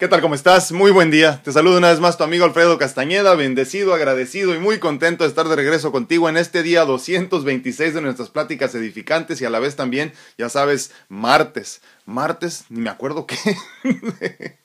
¿Qué tal? ¿Cómo estás? Muy buen día. Te saludo una vez más tu amigo Alfredo Castañeda, bendecido, agradecido y muy contento de estar de regreso contigo en este día 226 de nuestras pláticas edificantes y a la vez también, ya sabes, martes. Martes, ni me acuerdo qué.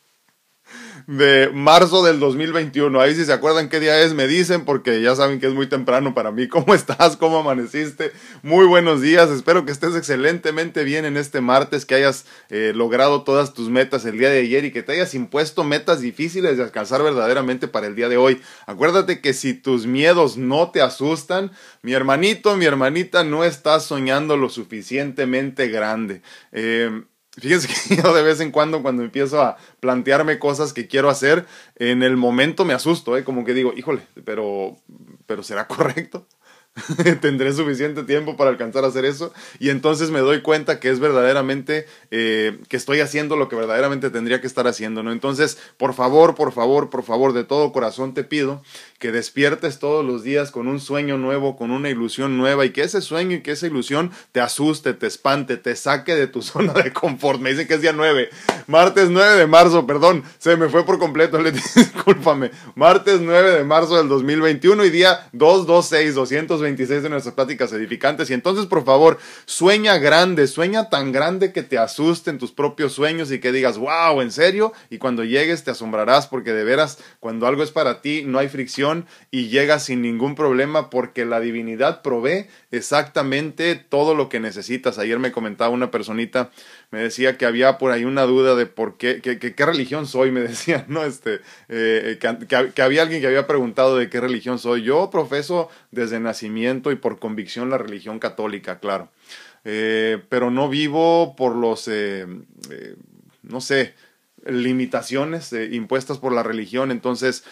de marzo del 2021. Ahí si se acuerdan qué día es, me dicen porque ya saben que es muy temprano para mí. ¿Cómo estás? ¿Cómo amaneciste? Muy buenos días. Espero que estés excelentemente bien en este martes, que hayas eh, logrado todas tus metas el día de ayer y que te hayas impuesto metas difíciles de alcanzar verdaderamente para el día de hoy. Acuérdate que si tus miedos no te asustan, mi hermanito, mi hermanita, no estás soñando lo suficientemente grande. Eh, Fíjense que yo de vez en cuando, cuando empiezo a plantearme cosas que quiero hacer, en el momento me asusto, ¿eh? como que digo, híjole, pero, pero ¿será correcto? tendré suficiente tiempo para alcanzar a hacer eso. Y entonces me doy cuenta que es verdaderamente eh, que estoy haciendo lo que verdaderamente tendría que estar haciendo no entonces por favor por favor por favor de todo corazón te pido que despiertes todos los días con un sueño nuevo con una ilusión nueva y que ese sueño y que esa ilusión te asuste te espante te saque de tu zona de confort. Me dicen que es día 9 martes 9 de marzo perdón se me fue por completo discúlpame. Martes 9 de marzo del 2021 y día 226 220 26 de nuestras pláticas edificantes. Y entonces, por favor, sueña grande, sueña tan grande que te asusten tus propios sueños y que digas, wow, ¿en serio? Y cuando llegues te asombrarás porque de veras, cuando algo es para ti, no hay fricción y llegas sin ningún problema porque la divinidad provee exactamente todo lo que necesitas. Ayer me comentaba una personita, me decía que había por ahí una duda de por qué, que, qué religión soy, me decía, ¿no? Este, eh, que, había alguien que había preguntado de qué religión soy. Yo profeso desde nacimiento y por convicción la religión católica, claro. Eh, pero no vivo por los, eh, eh, no sé, limitaciones impuestas por la religión, entonces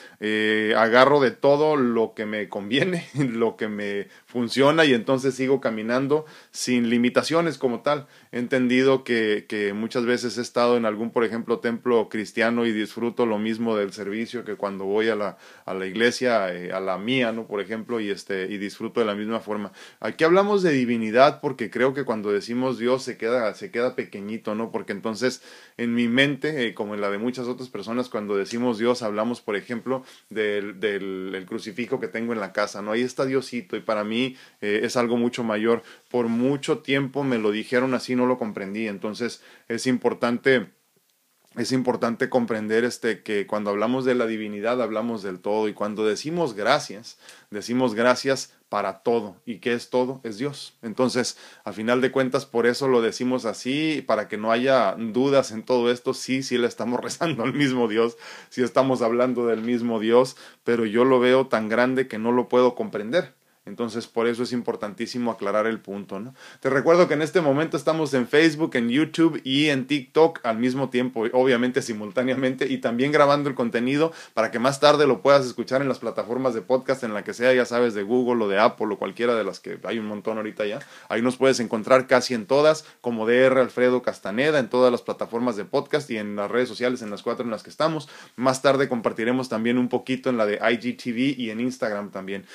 agarro de todo lo que me conviene, lo que me funciona y entonces sigo caminando sin limitaciones como tal. He entendido que, que, muchas veces he estado en algún, por ejemplo, templo cristiano y disfruto lo mismo del servicio que cuando voy a la, a la iglesia, eh, a la mía, ¿no? Por ejemplo, y, este, y disfruto de la misma forma. Aquí hablamos de divinidad porque creo que cuando decimos Dios se queda, se queda pequeñito, ¿no? Porque entonces en mi mente, eh, como en la de muchas otras personas, cuando decimos Dios hablamos, por ejemplo, del, del crucifijo que tengo en la casa, ¿no? Ahí está Diosito y para mí eh, es algo mucho mayor. Por mucho tiempo me lo dijeron así, no lo comprendí. Entonces es importante es importante comprender este que cuando hablamos de la divinidad hablamos del todo y cuando decimos gracias, decimos gracias para todo. ¿Y qué es todo? Es Dios. Entonces, a final de cuentas, por eso lo decimos así, para que no haya dudas en todo esto. Sí, sí le estamos rezando al mismo Dios, sí estamos hablando del mismo Dios, pero yo lo veo tan grande que no lo puedo comprender. Entonces, por eso es importantísimo aclarar el punto, ¿no? Te recuerdo que en este momento estamos en Facebook, en YouTube y en TikTok al mismo tiempo, obviamente simultáneamente, y también grabando el contenido para que más tarde lo puedas escuchar en las plataformas de podcast, en la que sea, ya sabes, de Google o de Apple o cualquiera de las que hay un montón ahorita ya. Ahí nos puedes encontrar casi en todas, como DR Alfredo Castaneda, en todas las plataformas de podcast y en las redes sociales, en las cuatro en las que estamos. Más tarde compartiremos también un poquito en la de IGTV y en Instagram también.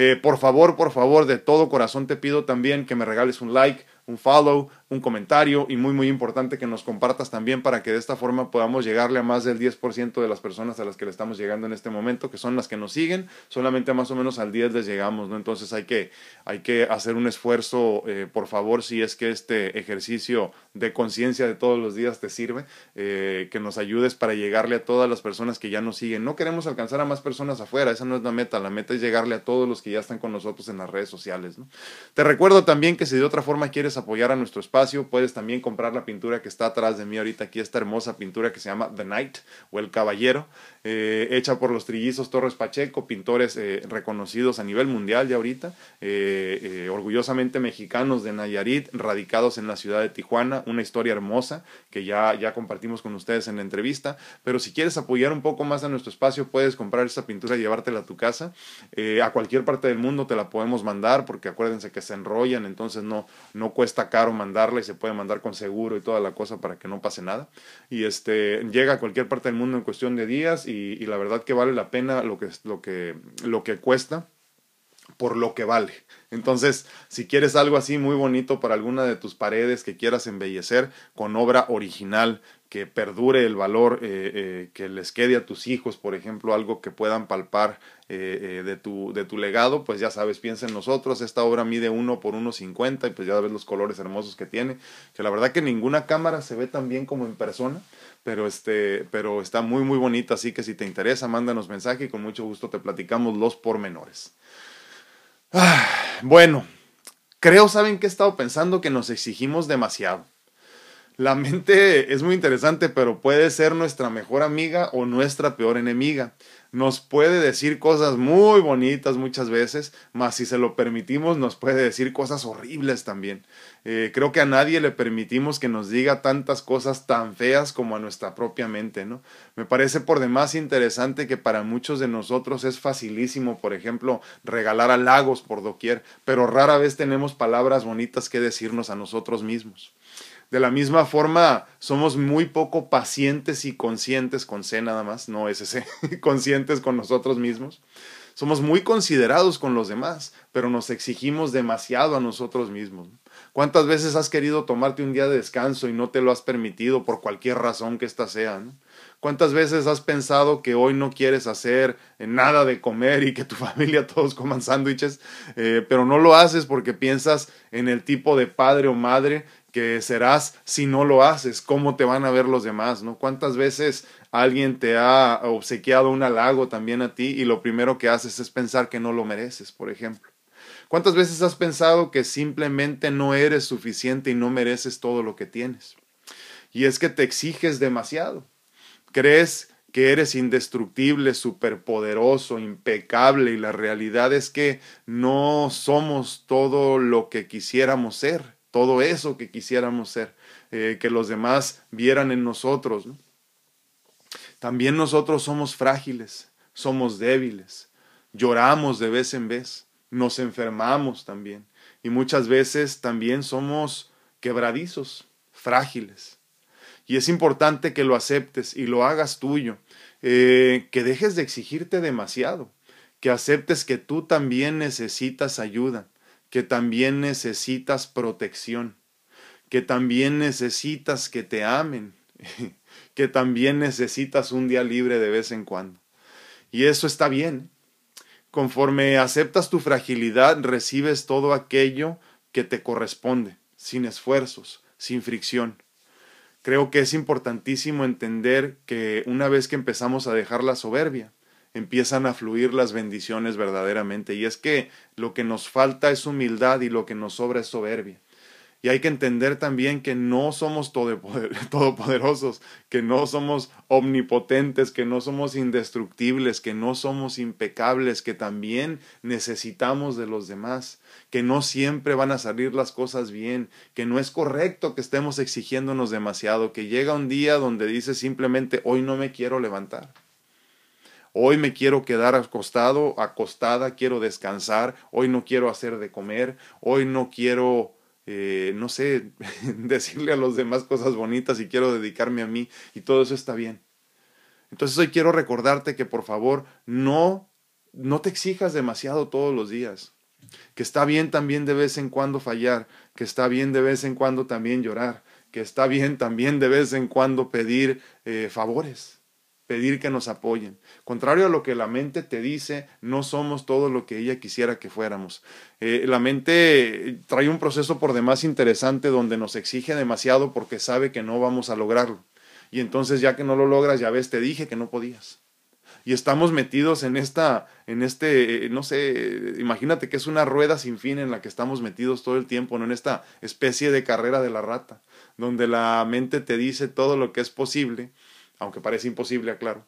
Eh, por favor, por favor, de todo corazón te pido también que me regales un like, un follow, un comentario y muy muy importante que nos compartas también para que de esta forma podamos llegarle a más del 10% de las personas a las que le estamos llegando en este momento, que son las que nos siguen, solamente más o menos al 10 les llegamos, ¿no? Entonces hay que, hay que hacer un esfuerzo, eh, por favor, si es que este ejercicio de conciencia de todos los días te sirve, eh, que nos ayudes para llegarle a todas las personas que ya nos siguen. No queremos alcanzar a más personas afuera, esa no es la meta, la meta es llegarle a todos los que ya están con nosotros en las redes sociales, ¿no? Te recuerdo también que si de otra forma quieres apoyar a nuestro espacio, puedes también comprar la pintura que está atrás de mí ahorita aquí, esta hermosa pintura que se llama The Knight o El Caballero, eh, hecha por los trillizos Torres Pacheco, pintores eh, reconocidos a nivel mundial ya ahorita, eh, orgullosamente mexicanos de Nayarit, radicados en la ciudad de Tijuana, una historia hermosa que ya, ya compartimos con ustedes en la entrevista, pero si quieres apoyar un poco más a nuestro espacio, puedes comprar esta pintura y llevártela a tu casa, a cualquier parte del mundo te la podemos mandar, porque acuérdense que se enrollan, entonces no, no cuesta caro y se puede mandar con seguro y toda la cosa para que no pase nada. Y este llega a cualquier parte del mundo en cuestión de días y, y la verdad que vale la pena lo que, lo que, lo que cuesta por lo que vale. Entonces, si quieres algo así muy bonito para alguna de tus paredes que quieras embellecer con obra original, que perdure el valor, eh, eh, que les quede a tus hijos, por ejemplo, algo que puedan palpar eh, de, tu, de tu legado, pues ya sabes, piensa en nosotros, esta obra mide 1 por 1,50 y pues ya ves los colores hermosos que tiene, que la verdad que ninguna cámara se ve tan bien como en persona, pero, este, pero está muy muy bonita, así que si te interesa, mándanos mensaje y con mucho gusto te platicamos los pormenores. Ah, bueno, creo, ¿saben que he estado pensando? Que nos exigimos demasiado. La mente es muy interesante, pero puede ser nuestra mejor amiga o nuestra peor enemiga. Nos puede decir cosas muy bonitas muchas veces, mas si se lo permitimos nos puede decir cosas horribles también. Eh, creo que a nadie le permitimos que nos diga tantas cosas tan feas como a nuestra propia mente, ¿no? Me parece por demás interesante que para muchos de nosotros es facilísimo, por ejemplo, regalar halagos por doquier, pero rara vez tenemos palabras bonitas que decirnos a nosotros mismos. De la misma forma, somos muy poco pacientes y conscientes con C nada más, no ese conscientes con nosotros mismos. Somos muy considerados con los demás, pero nos exigimos demasiado a nosotros mismos. ¿Cuántas veces has querido tomarte un día de descanso y no te lo has permitido por cualquier razón que ésta sea? ¿Cuántas veces has pensado que hoy no quieres hacer nada de comer y que tu familia todos coman sándwiches, eh, pero no lo haces porque piensas en el tipo de padre o madre serás si no lo haces, cómo te van a ver los demás, ¿no? ¿Cuántas veces alguien te ha obsequiado un halago también a ti y lo primero que haces es pensar que no lo mereces, por ejemplo? ¿Cuántas veces has pensado que simplemente no eres suficiente y no mereces todo lo que tienes? Y es que te exiges demasiado. Crees que eres indestructible, superpoderoso, impecable y la realidad es que no somos todo lo que quisiéramos ser todo eso que quisiéramos ser, eh, que los demás vieran en nosotros. También nosotros somos frágiles, somos débiles, lloramos de vez en vez, nos enfermamos también y muchas veces también somos quebradizos, frágiles. Y es importante que lo aceptes y lo hagas tuyo, eh, que dejes de exigirte demasiado, que aceptes que tú también necesitas ayuda, que también necesitas protección, que también necesitas que te amen, que también necesitas un día libre de vez en cuando. Y eso está bien. Conforme aceptas tu fragilidad, recibes todo aquello que te corresponde, sin esfuerzos, sin fricción. Creo que es importantísimo entender que una vez que empezamos a dejar la soberbia, empiezan a fluir las bendiciones verdaderamente. Y es que lo que nos falta es humildad y lo que nos sobra es soberbia. Y hay que entender también que no somos todopoderosos, que no somos omnipotentes, que no somos indestructibles, que no somos impecables, que también necesitamos de los demás, que no siempre van a salir las cosas bien, que no es correcto que estemos exigiéndonos demasiado, que llega un día donde dices simplemente hoy no me quiero levantar. Hoy me quiero quedar acostado, acostada, quiero descansar, hoy no quiero hacer de comer, hoy no quiero, eh, no sé, decirle a los demás cosas bonitas y quiero dedicarme a mí y todo eso está bien. Entonces hoy quiero recordarte que por favor no, no te exijas demasiado todos los días, que está bien también de vez en cuando fallar, que está bien de vez en cuando también llorar, que está bien también de vez en cuando pedir eh, favores pedir que nos apoyen. Contrario a lo que la mente te dice, no somos todo lo que ella quisiera que fuéramos. Eh, la mente trae un proceso por demás interesante donde nos exige demasiado porque sabe que no vamos a lograrlo. Y entonces ya que no lo logras, ya ves, te dije que no podías. Y estamos metidos en esta, en este, eh, no sé, imagínate que es una rueda sin fin en la que estamos metidos todo el tiempo, ¿no? En esta especie de carrera de la rata, donde la mente te dice todo lo que es posible aunque parece imposible, aclaro.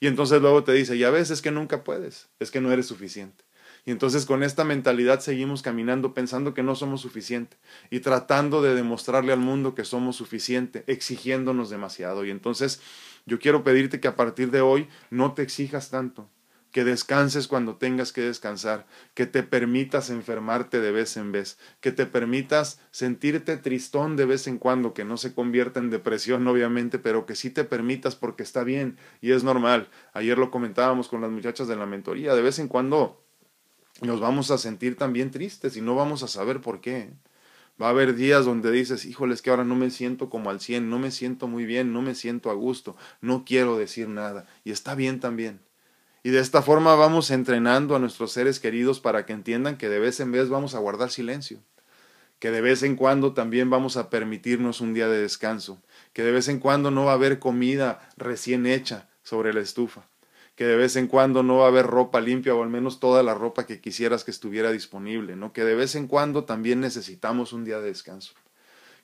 Y entonces luego te dice, ya ves, es que nunca puedes, es que no eres suficiente. Y entonces con esta mentalidad seguimos caminando pensando que no somos suficiente y tratando de demostrarle al mundo que somos suficiente, exigiéndonos demasiado. Y entonces yo quiero pedirte que a partir de hoy no te exijas tanto, que descanses cuando tengas que descansar, que te permitas enfermarte de vez en vez, que te permitas sentirte tristón de vez en cuando, que no se convierta en depresión obviamente, pero que sí te permitas porque está bien y es normal. Ayer lo comentábamos con las muchachas de la mentoría, de vez en cuando nos vamos a sentir también tristes y no vamos a saber por qué. Va a haber días donde dices, híjole, es que ahora no me siento como al 100, no me siento muy bien, no me siento a gusto, no quiero decir nada. Y está bien también. Y de esta forma vamos entrenando a nuestros seres queridos para que entiendan que de vez en vez vamos a guardar silencio, que de vez en cuando también vamos a permitirnos un día de descanso, que de vez en cuando no va a haber comida recién hecha sobre la estufa, que de vez en cuando no va a haber ropa limpia o al menos toda la ropa que quisieras que estuviera disponible, ¿no? Que de vez en cuando también necesitamos un día de descanso.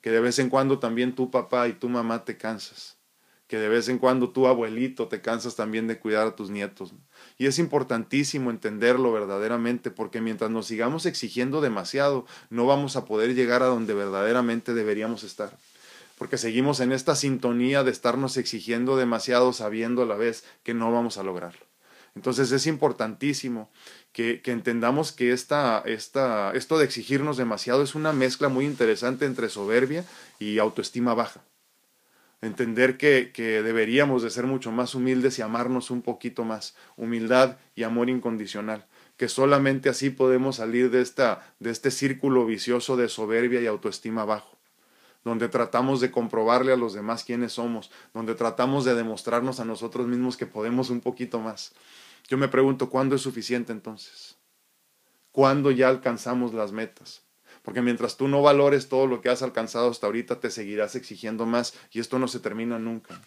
Que de vez en cuando también tu papá y tu mamá te cansas. Que de vez en cuando tu abuelito te cansas también de cuidar a tus nietos. Y es importantísimo entenderlo verdaderamente porque mientras nos sigamos exigiendo demasiado, no vamos a poder llegar a donde verdaderamente deberíamos estar porque seguimos en esta sintonía de estarnos exigiendo demasiado sabiendo a la vez que no vamos a lograrlo. Entonces es importantísimo que, entendamos que esta, esta, esto de exigirnos demasiado es una mezcla muy interesante entre soberbia y autoestima baja. Entender que, que deberíamos de ser mucho más humildes y amarnos un poquito más. Humildad y amor incondicional que solamente así podemos salir de, esta, de este círculo vicioso de soberbia y autoestima bajo donde tratamos de comprobarle a los demás quiénes somos, donde tratamos de demostrarnos a nosotros mismos que podemos un poquito más. Yo me pregunto, ¿cuándo es suficiente entonces? ¿Cuándo ya alcanzamos las metas? Porque mientras tú no valores todo lo que has alcanzado hasta ahorita, te seguirás exigiendo más y esto no se termina nunca.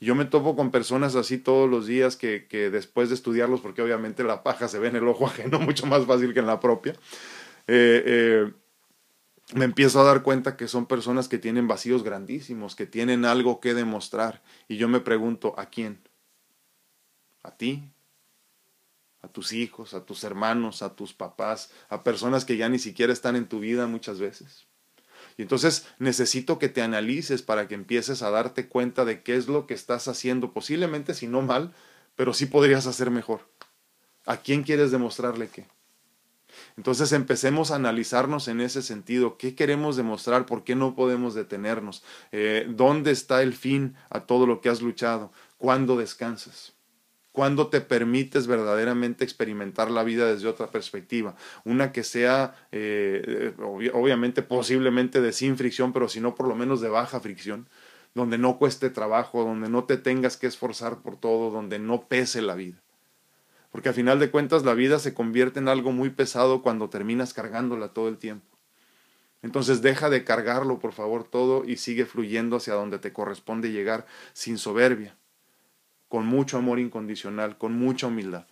Yo me topo con personas así todos los días que, que después de estudiarlos, porque obviamente la paja se ve en el ojo ajeno mucho más fácil que en la propia, eh, eh, me empiezo a dar cuenta que son personas que tienen vacíos grandísimos, que tienen algo que demostrar. Y yo me pregunto, ¿a quién? ¿A ti? ¿A tus hijos? ¿A tus hermanos? ¿A tus papás? ¿A personas que ya ni siquiera están en tu vida muchas veces? Y entonces necesito que te analices para que empieces a darte cuenta de qué es lo que estás haciendo, posiblemente si no mal, pero sí podrías hacer mejor. ¿A quién quieres demostrarle qué? Entonces empecemos a analizarnos en ese sentido. ¿Qué queremos demostrar? ¿Por qué no podemos detenernos? Eh, ¿Dónde está el fin a todo lo que has luchado? ¿Cuándo descansas? ¿Cuándo te permites verdaderamente experimentar la vida desde otra perspectiva? Una que sea, eh, obviamente, posiblemente de sin fricción, pero si no, por lo menos de baja fricción, donde no cueste trabajo, donde no te tengas que esforzar por todo, donde no pese la vida porque a final de cuentas la vida se convierte en algo muy pesado cuando terminas cargándola todo el tiempo. Entonces deja de cargarlo, por favor, todo y sigue fluyendo hacia donde te corresponde llegar sin soberbia, con mucho amor incondicional, con mucha humildad.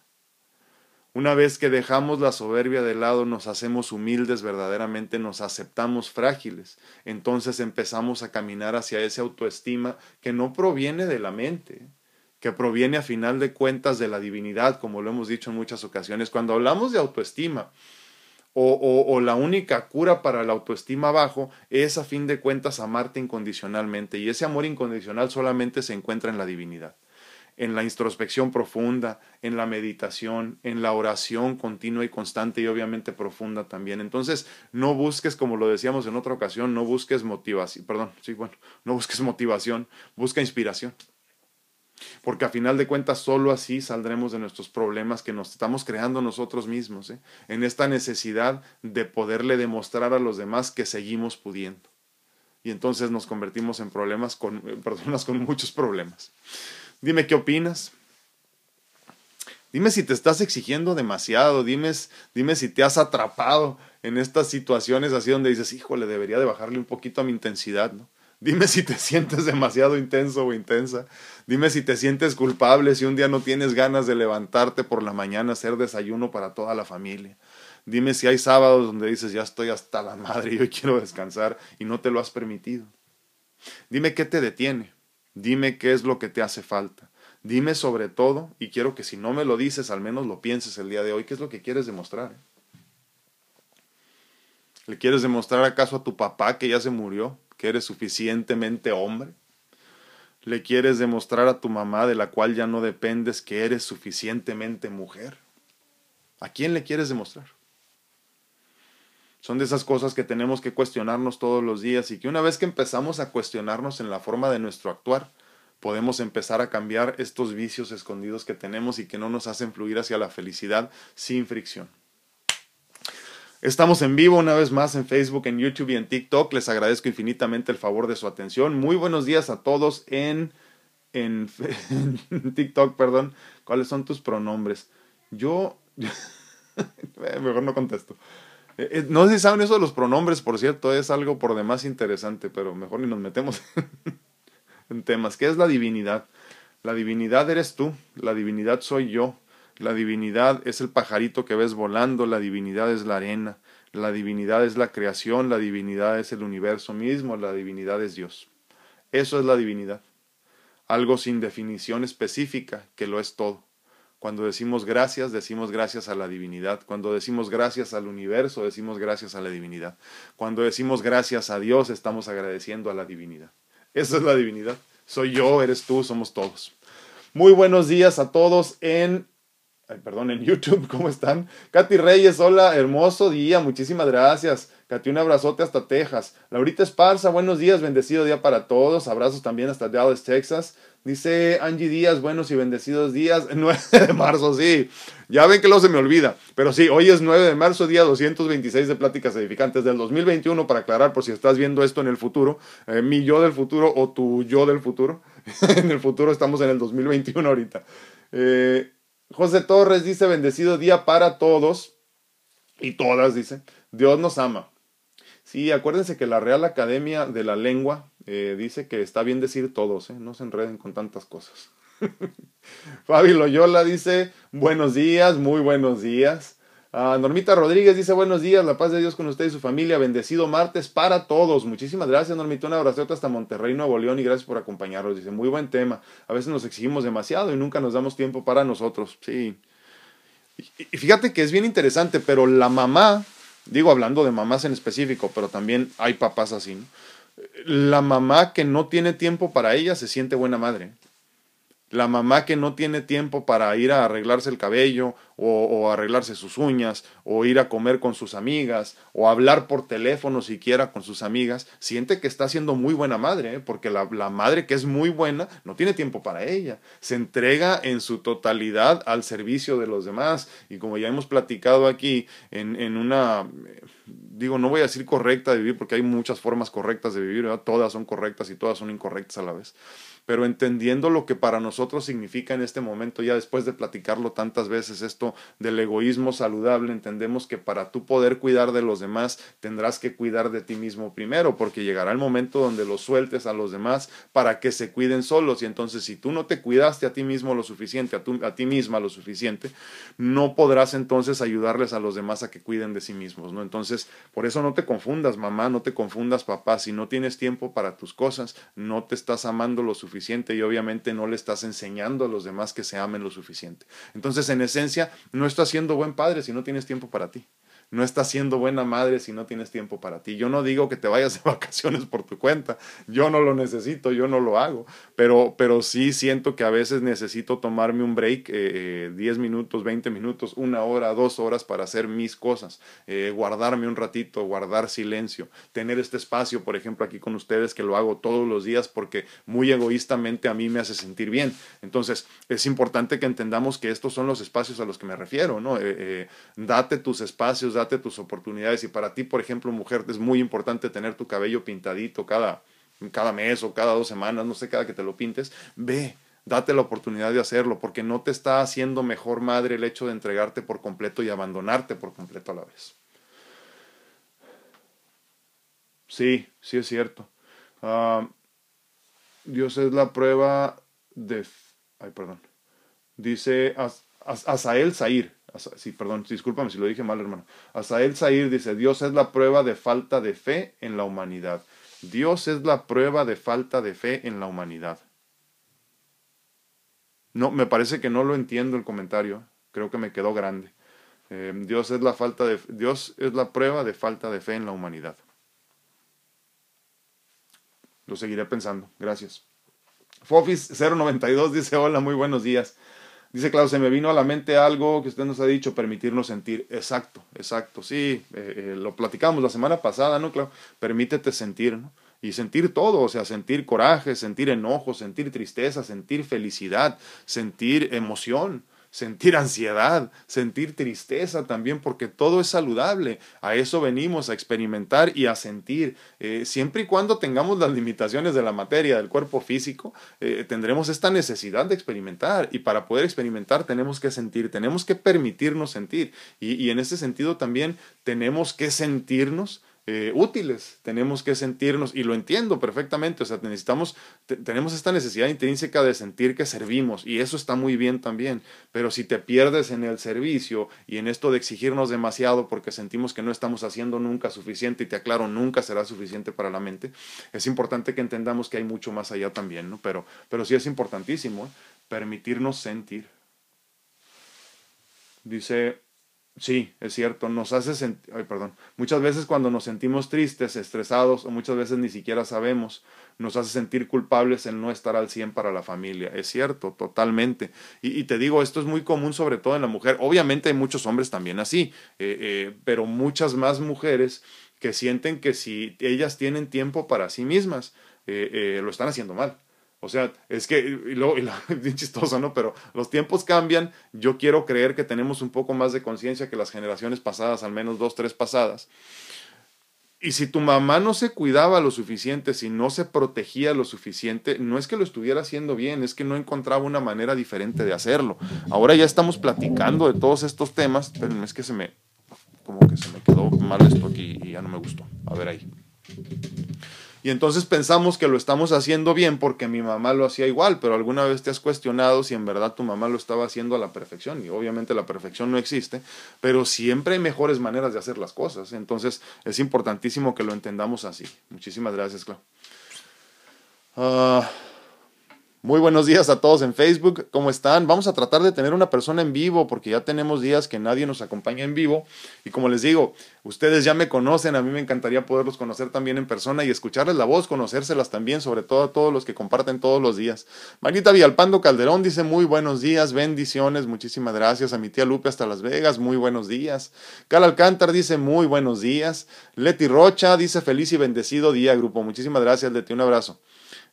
Una vez que dejamos la soberbia de lado, nos hacemos humildes verdaderamente, nos aceptamos frágiles, entonces empezamos a caminar hacia esa autoestima que no proviene de la mente, que proviene a final de cuentas de la divinidad, como lo hemos dicho en muchas ocasiones. Cuando hablamos de autoestima, o, o, la única cura para la autoestima bajo es a fin de cuentas amarte incondicionalmente, y ese amor incondicional solamente se encuentra en la divinidad en la introspección profunda, en la meditación, en la oración continua y constante y obviamente profunda también. Entonces, no busques, como lo decíamos en otra ocasión, no busques motivación, perdón, sí, bueno, no busques motivación, busca inspiración. Porque a final de cuentas solo así saldremos de nuestros problemas que nos estamos creando nosotros mismos, ¿eh? en esta necesidad de poderle demostrar a los demás que seguimos pudiendo. Y entonces nos convertimos en problemas con eh, personas con muchos problemas. Dime qué opinas. Dime si te estás exigiendo demasiado, dime, dime si te has atrapado en estas situaciones así donde dices, híjole, debería de bajarle un poquito a mi intensidad, ¿no? Dime si te sientes demasiado intenso o intensa. Dime si te sientes culpable si un día no tienes ganas de levantarte por la mañana, hacer desayuno para toda la familia. Dime si hay sábados donde dices, ya estoy hasta la madre y hoy quiero descansar y no te lo has permitido. Dime qué te detiene. Dime qué es lo que te hace falta. Dime sobre todo, y quiero que si no me lo dices, al menos lo pienses el día de hoy, qué es lo que quieres demostrar. ¿Le quieres demostrar acaso a tu papá que ya se murió? que eres suficientemente hombre? ¿Le quieres demostrar a tu mamá de la cual ya no dependes que eres suficientemente mujer? ¿A quién le quieres demostrar? Son de esas cosas que tenemos que cuestionarnos todos los días y que una vez que empezamos a cuestionarnos en la forma de nuestro actuar, podemos empezar a cambiar estos vicios escondidos que tenemos y que no nos hacen fluir hacia la felicidad sin fricción. Estamos en vivo una vez más en Facebook, en YouTube y en TikTok. Les agradezco infinitamente el favor de su atención. Muy buenos días a todos en, en, TikTok, perdón. ¿Cuáles son tus pronombres? Yo... Mejor no contesto. Eh, eh, no sé si saben eso de los pronombres, por cierto, es algo por demás interesante, pero mejor ni nos metemos en temas. ¿Qué es la divinidad? La divinidad eres tú, la divinidad soy yo. La divinidad es el pajarito que ves volando, la divinidad es la arena, la divinidad es la creación, la divinidad es el universo mismo, la divinidad es Dios. Eso es la divinidad. Algo sin definición específica, que lo es todo. Cuando decimos gracias, decimos gracias a la divinidad. Cuando decimos gracias al universo, decimos gracias a la divinidad. Cuando decimos gracias a Dios, estamos agradeciendo a la divinidad. Esa es la divinidad. Soy yo, eres tú, somos todos. Muy buenos días a todos en perdón, en YouTube, ¿cómo están? Katy Reyes, hola, hermoso día, muchísimas gracias. Katy, un abrazote hasta Texas. Laurita Esparza, buenos días, bendecido día para todos. Abrazos también hasta Dallas, Texas. Dice Angie Díaz, buenos y bendecidos días. 9 de marzo, sí. Ya ven que lo se me olvida. Pero sí, hoy es 9 de marzo, día 226 de Pláticas Edificantes del 2021, para aclarar por si estás viendo esto en el futuro, eh, mi yo del futuro o tu yo del futuro. en el futuro estamos en el 2021 ahorita. Eh, José Torres dice, bendecido día para todos y todas, dice, Dios nos ama. Sí, acuérdense que la Real Academia de la Lengua eh, dice que está bien decir todos, ¿eh? no se enreden con tantas cosas. Fabi Loyola dice, buenos días, muy buenos días. Ah, Normita Rodríguez dice buenos días, la paz de Dios con usted y su familia, bendecido martes para todos. Muchísimas gracias Normita, un abrazo hasta Monterrey, Nuevo León y gracias por acompañarnos. Dice, muy buen tema. A veces nos exigimos demasiado y nunca nos damos tiempo para nosotros. Sí. Y fíjate que es bien interesante, pero la mamá, digo hablando de mamás en específico, pero también hay papás así, la mamá que no tiene tiempo para ella se siente buena madre la mamá que no tiene tiempo para ir a arreglarse el cabello o, arreglarse sus uñas o ir a comer con sus amigas o hablar por teléfono siquiera con sus amigas, siente que está siendo muy buena madre, ¿eh? porque la, madre que es muy buena no tiene tiempo para ella, se entrega en su totalidad al servicio de los demás. Y como ya hemos platicado aquí en, en una, digo, no voy a decir correcta de vivir porque hay muchas formas correctas de vivir, todas son correctas y todas son incorrectas a la vez pero entendiendo lo que para nosotros significa en este momento, ya después de platicarlo tantas veces, esto del egoísmo saludable, entendemos que para tú poder cuidar de los demás, tendrás que cuidar de ti mismo primero, porque llegará el momento donde los sueltes a los demás para que se cuiden solos. Y entonces, si tú no te cuidaste a ti mismo lo suficiente, a, a ti misma lo suficiente, no podrás entonces ayudarles a los demás a que cuiden de sí mismos, ¿no? Entonces, por eso no te confundas, mamá, no te confundas, papá, si no tienes tiempo para tus cosas, no te estás amando lo suficiente y obviamente no le estás enseñando a los demás que se amen lo suficiente. Entonces, en esencia, no estás siendo buen padre si no tienes tiempo para ti no estás siendo buena madre si no tienes tiempo para ti. Yo no digo que te vayas de vacaciones por tu cuenta, yo no lo necesito, yo no lo hago, pero, pero sí siento que a veces necesito tomarme un break, eh, 10 eh, minutos, 20 minutos, una hora, dos horas para hacer mis cosas, eh, guardarme un ratito, guardar silencio, tener este espacio, por ejemplo, aquí con ustedes que lo hago todos los días porque muy egoístamente a mí me hace sentir bien. Entonces, es importante que entendamos que estos son los espacios a los que me refiero, ¿no? Eh, date tus espacios, date tus oportunidades. Y para ti, por ejemplo, mujer, es muy importante tener tu cabello pintadito cada, cada mes o cada dos semanas, no sé, cada que te lo pintes. Ve, date la oportunidad de hacerlo, porque no te está haciendo mejor madre el hecho de entregarte por completo y abandonarte por completo a la vez. Sí, sí es cierto. Ah, Dios es la prueba de... Ay, perdón. Dice Asael Zair. Sí, perdón, discúlpame si lo dije mal, hermano. Asael Zair dice, Dios es la prueba de falta de fe en la humanidad. Dios es la prueba de falta de fe en la humanidad. No, me parece que no lo entiendo el comentario. Creo que me quedó grande. Eh, Dios es la falta de Dios es la prueba de falta de fe en la humanidad. Lo seguiré pensando. Gracias. Fofis 092 dice, hola, muy buenos días. Dice Claudio, se me vino a la mente algo que usted nos ha dicho, permitirnos sentir. Exacto, exacto, sí, eh, eh, lo platicamos la semana pasada, ¿no, Claudio? Permítete sentir, ¿no? Y sentir todo, o sea, sentir coraje, sentir enojo, sentir tristeza, sentir felicidad, sentir emoción, sentir ansiedad, sentir tristeza también, porque todo es saludable. A eso venimos, a experimentar y a sentir. Eh, siempre y cuando tengamos las limitaciones de la materia, del cuerpo físico, eh, tendremos esta necesidad de experimentar. Y para poder experimentar tenemos que sentir, tenemos que permitirnos sentir. y en ese sentido también tenemos que sentirnos eh, útiles, tenemos que sentirnos, y lo entiendo perfectamente, o sea, necesitamos, tenemos esta necesidad intrínseca de sentir que servimos, y eso está muy bien también, pero si te pierdes en el servicio y en esto de exigirnos demasiado porque sentimos que no estamos haciendo nunca suficiente, y te aclaro, nunca será suficiente para la mente, es importante que entendamos que hay mucho más allá también, ¿no? Pero, pero sí es importantísimo ¿eh? permitirnos sentir. Dice Sí, es cierto, nos hace sentir, ay, perdón, muchas veces cuando nos sentimos tristes, estresados o muchas veces ni siquiera sabemos, nos hace sentir culpables en no estar al 100 para la familia. Es cierto, totalmente. Y, te digo, esto es muy común sobre todo en la mujer. Obviamente hay muchos hombres también así, eh, eh, pero muchas más mujeres que sienten que si ellas tienen tiempo para sí mismas, eh, lo están haciendo mal. O sea, es que, y lo, y bien chistoso, ¿no? Pero los tiempos cambian. Yo quiero creer que tenemos un poco más de conciencia que las generaciones pasadas, al menos dos, tres pasadas. Y si tu mamá no se cuidaba lo suficiente, si no se protegía lo suficiente, no es que lo estuviera haciendo bien, es que no encontraba una manera diferente de hacerlo. Ahora ya estamos platicando de todos estos temas, pero es que se me, como que se me quedó mal esto aquí y ya no me gustó. A ver ahí. Y entonces pensamos que lo estamos haciendo bien porque mi mamá lo hacía igual, pero alguna vez te has cuestionado si en verdad tu mamá lo estaba haciendo a la perfección. Y obviamente la perfección no existe, pero siempre hay mejores maneras de hacer las cosas. Entonces es importantísimo que lo entendamos así. Muchísimas gracias, Clau. Ah, muy buenos días a todos en Facebook, ¿cómo están? Vamos a tratar de tener una persona en vivo porque ya tenemos días que nadie nos acompaña en vivo y como les digo, ustedes ya me conocen, a mí me encantaría poderlos conocer también en persona y escucharles la voz, conocérselas también, sobre todo a todos los que comparten todos los días. Manita Villalpando Calderón dice muy buenos días, bendiciones, muchísimas gracias a mi tía Lupe hasta Las Vegas, muy buenos días. Cal Alcántar dice muy buenos días. Leti Rocha dice feliz y bendecido día, grupo. Muchísimas gracias, Leti, un abrazo.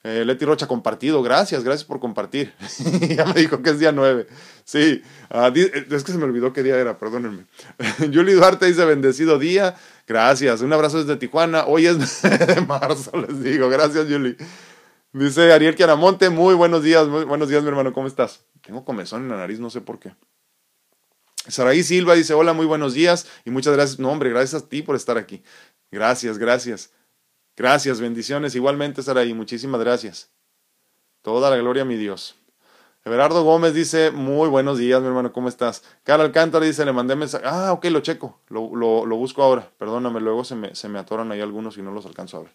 Eh, Leti Rocha compartido, gracias, gracias por compartir. ya me dijo que es día 9. Sí, ah, eh, es que se me olvidó qué día era, perdónenme. Julie Duarte dice bendecido día, gracias. Un abrazo desde Tijuana, hoy es de marzo, les digo, gracias Julie. Dice Ariel Quiaramonte, muy buenos días, buenos días mi hermano, ¿cómo estás? Tengo comezón en la nariz, no sé por qué. Saraí Silva dice, hola, muy buenos días y muchas gracias. No, hombre, gracias a ti por estar aquí. Gracias, gracias. Gracias, bendiciones. Igualmente, Saraí, muchísimas gracias. Toda la gloria a mi Dios. Everardo Gómez dice, muy buenos días, mi hermano, ¿cómo estás? Carl Alcántara dice, le mandé mensaje. Ah, ok, lo checo, lo, lo, lo busco ahora. Perdóname, luego se me, se me atoran ahí algunos y no los alcanzo a ver.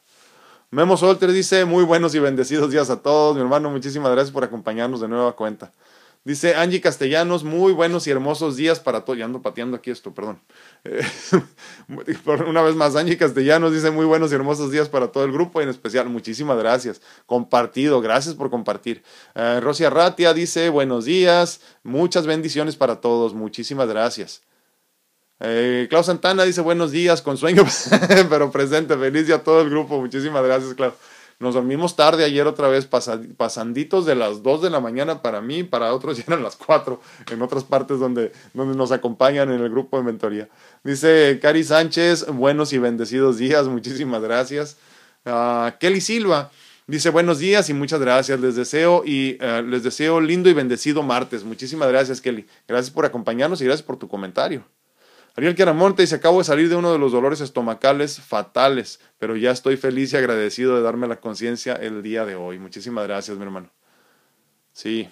Memo Solter dice, muy buenos y bendecidos días a todos, mi hermano, muchísimas gracias por acompañarnos de nueva cuenta. Dice Angie Castellanos, muy buenos y hermosos días para todos. Ya ando pateando aquí esto, perdón. Eh, una vez más, Angie Castellanos dice muy buenos y hermosos días para todo el grupo, en especial, muchísimas gracias. Compartido, gracias por compartir. Eh, Rosia Ratia dice buenos días, muchas bendiciones para todos, muchísimas gracias. Eh, Clau Santana dice buenos días, con sueño, pero presente, feliz día a todo el grupo, muchísimas gracias, Clau. Nos dormimos tarde ayer otra vez, pasanditos de las 2 de la mañana para mí, para otros ya eran las 4, en otras partes donde, donde nos acompañan en el grupo de mentoría. Dice Cari Sánchez, buenos y bendecidos días, muchísimas gracias. Ah, Kelly Silva dice buenos días y muchas gracias, les deseo y eh, les deseo lindo y bendecido martes. Muchísimas gracias Kelly, gracias por acompañarnos y gracias por tu comentario. Ariel Quiaramonte dice, acabo de salir de uno de los dolores estomacales fatales, pero ya estoy feliz y agradecido de darme la conciencia el día de hoy. Muchísimas gracias, mi hermano. Sí,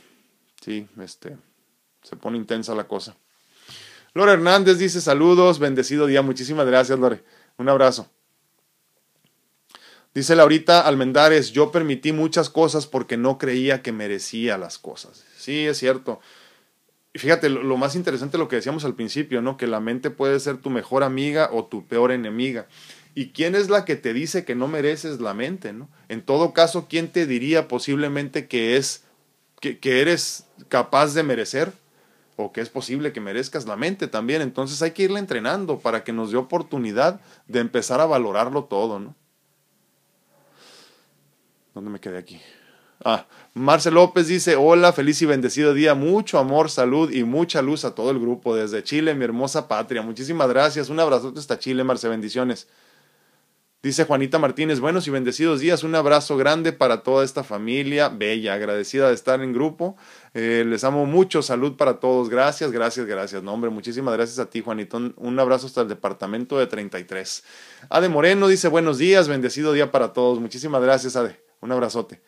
sí, este, se pone intensa la cosa. Lore Hernández dice, saludos, bendecido día. Muchísimas gracias, Lore. Un abrazo. Dice Laurita Almendares, yo permití muchas cosas porque no creía que merecía las cosas. Sí, es cierto. Fíjate, lo, más interesante lo que decíamos al principio, ¿no? Que la mente puede ser tu mejor amiga o tu peor enemiga. ¿Y quién es la que te dice que no mereces la mente, ¿no? En todo caso, ¿quién te diría posiblemente que es que, que eres capaz de merecer? o que es posible que merezcas la mente también. Entonces hay que irla entrenando para que nos dé oportunidad de empezar a valorarlo todo, ¿no? ¿Dónde me quedé aquí? Ah, Marcel López dice, hola, feliz y bendecido día, mucho amor, salud y mucha luz a todo el grupo desde Chile, mi hermosa patria. Muchísimas gracias, un abrazote hasta Chile, Marce, bendiciones. Dice Juanita Martínez, buenos y bendecidos días, un abrazo grande para toda esta familia bella, agradecida de estar en grupo. Eh, les amo mucho, salud para todos, gracias, gracias, gracias. No, hombre, muchísimas gracias a ti, Juanito. Un abrazo hasta el departamento de 33. Ade Moreno dice, buenos días, bendecido día para todos. Muchísimas gracias, Ade. Un abrazote.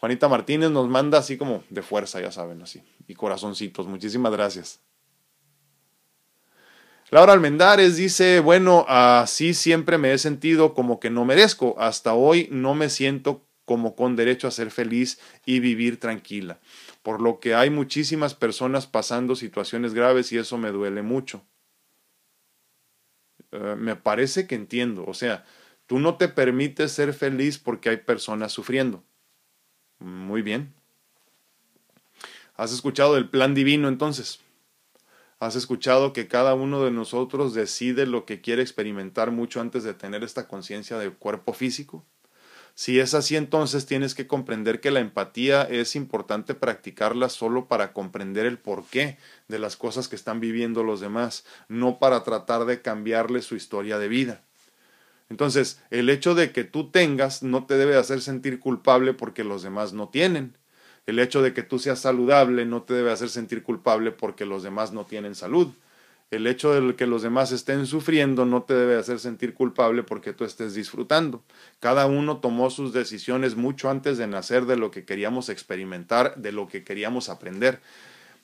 Juanita Martínez nos manda así como de fuerza, ya saben, así. Y corazoncitos. Muchísimas gracias. Laura Almendares dice, bueno, así siempre me he sentido como que no merezco. Hasta hoy no me siento como con derecho a ser feliz y vivir tranquila. Por lo que hay muchísimas personas pasando situaciones graves y eso me duele mucho. Eh, me parece que entiendo. O sea, tú no te permites ser feliz porque hay personas sufriendo. Muy bien. ¿Has escuchado el plan divino entonces? ¿Has escuchado que cada uno de nosotros decide lo que quiere experimentar mucho antes de tener esta conciencia del cuerpo físico? Si es así, entonces tienes que comprender que la empatía es importante practicarla solo para comprender el porqué de las cosas que están viviendo los demás, no para tratar de cambiarle su historia de vida. Entonces, el hecho de que tú tengas no te debe hacer sentir culpable porque los demás no tienen. El hecho de que tú seas saludable no te debe hacer sentir culpable porque los demás no tienen salud. El hecho de que los demás estén sufriendo no te debe hacer sentir culpable porque tú estés disfrutando. Cada uno tomó sus decisiones mucho antes de nacer de lo que queríamos experimentar, de lo que queríamos aprender.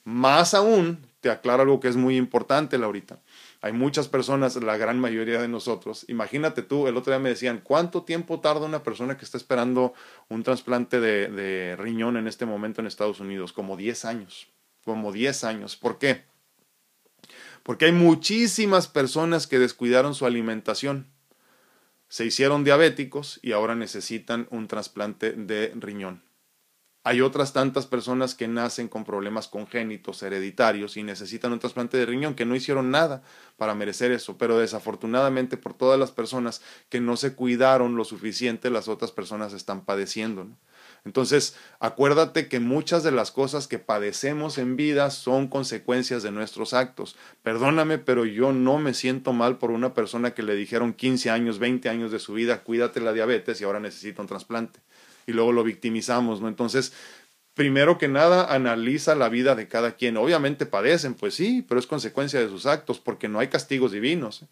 Más aún, te aclaro algo que es muy importante, Laurita. Hay muchas personas, la gran mayoría de nosotros. Imagínate tú, el otro día me decían, ¿cuánto tiempo tarda una persona que está esperando un trasplante de, riñón en este momento en Estados Unidos? Como 10 años. Como 10 años. ¿Por qué? Porque hay muchísimas personas que descuidaron su alimentación. Se hicieron diabéticos y ahora necesitan un trasplante de riñón. Hay otras tantas personas que nacen con problemas congénitos, hereditarios y necesitan un trasplante de riñón que no hicieron nada para merecer eso, pero desafortunadamente por todas las personas que no se cuidaron lo suficiente, las otras personas están padeciendo. Entonces, acuérdate que muchas de las cosas que padecemos en vida son consecuencias de nuestros actos. Perdóname, pero yo no me siento mal por una persona que le dijeron 15 años, 20 años de su vida, cuídate la diabetes y ahora necesita un trasplante y luego lo victimizamos, ¿no? Entonces, primero que nada, analiza la vida de cada quien. Obviamente padecen, pues sí, pero es consecuencia de sus actos, porque no hay castigos divinos. ¿eh?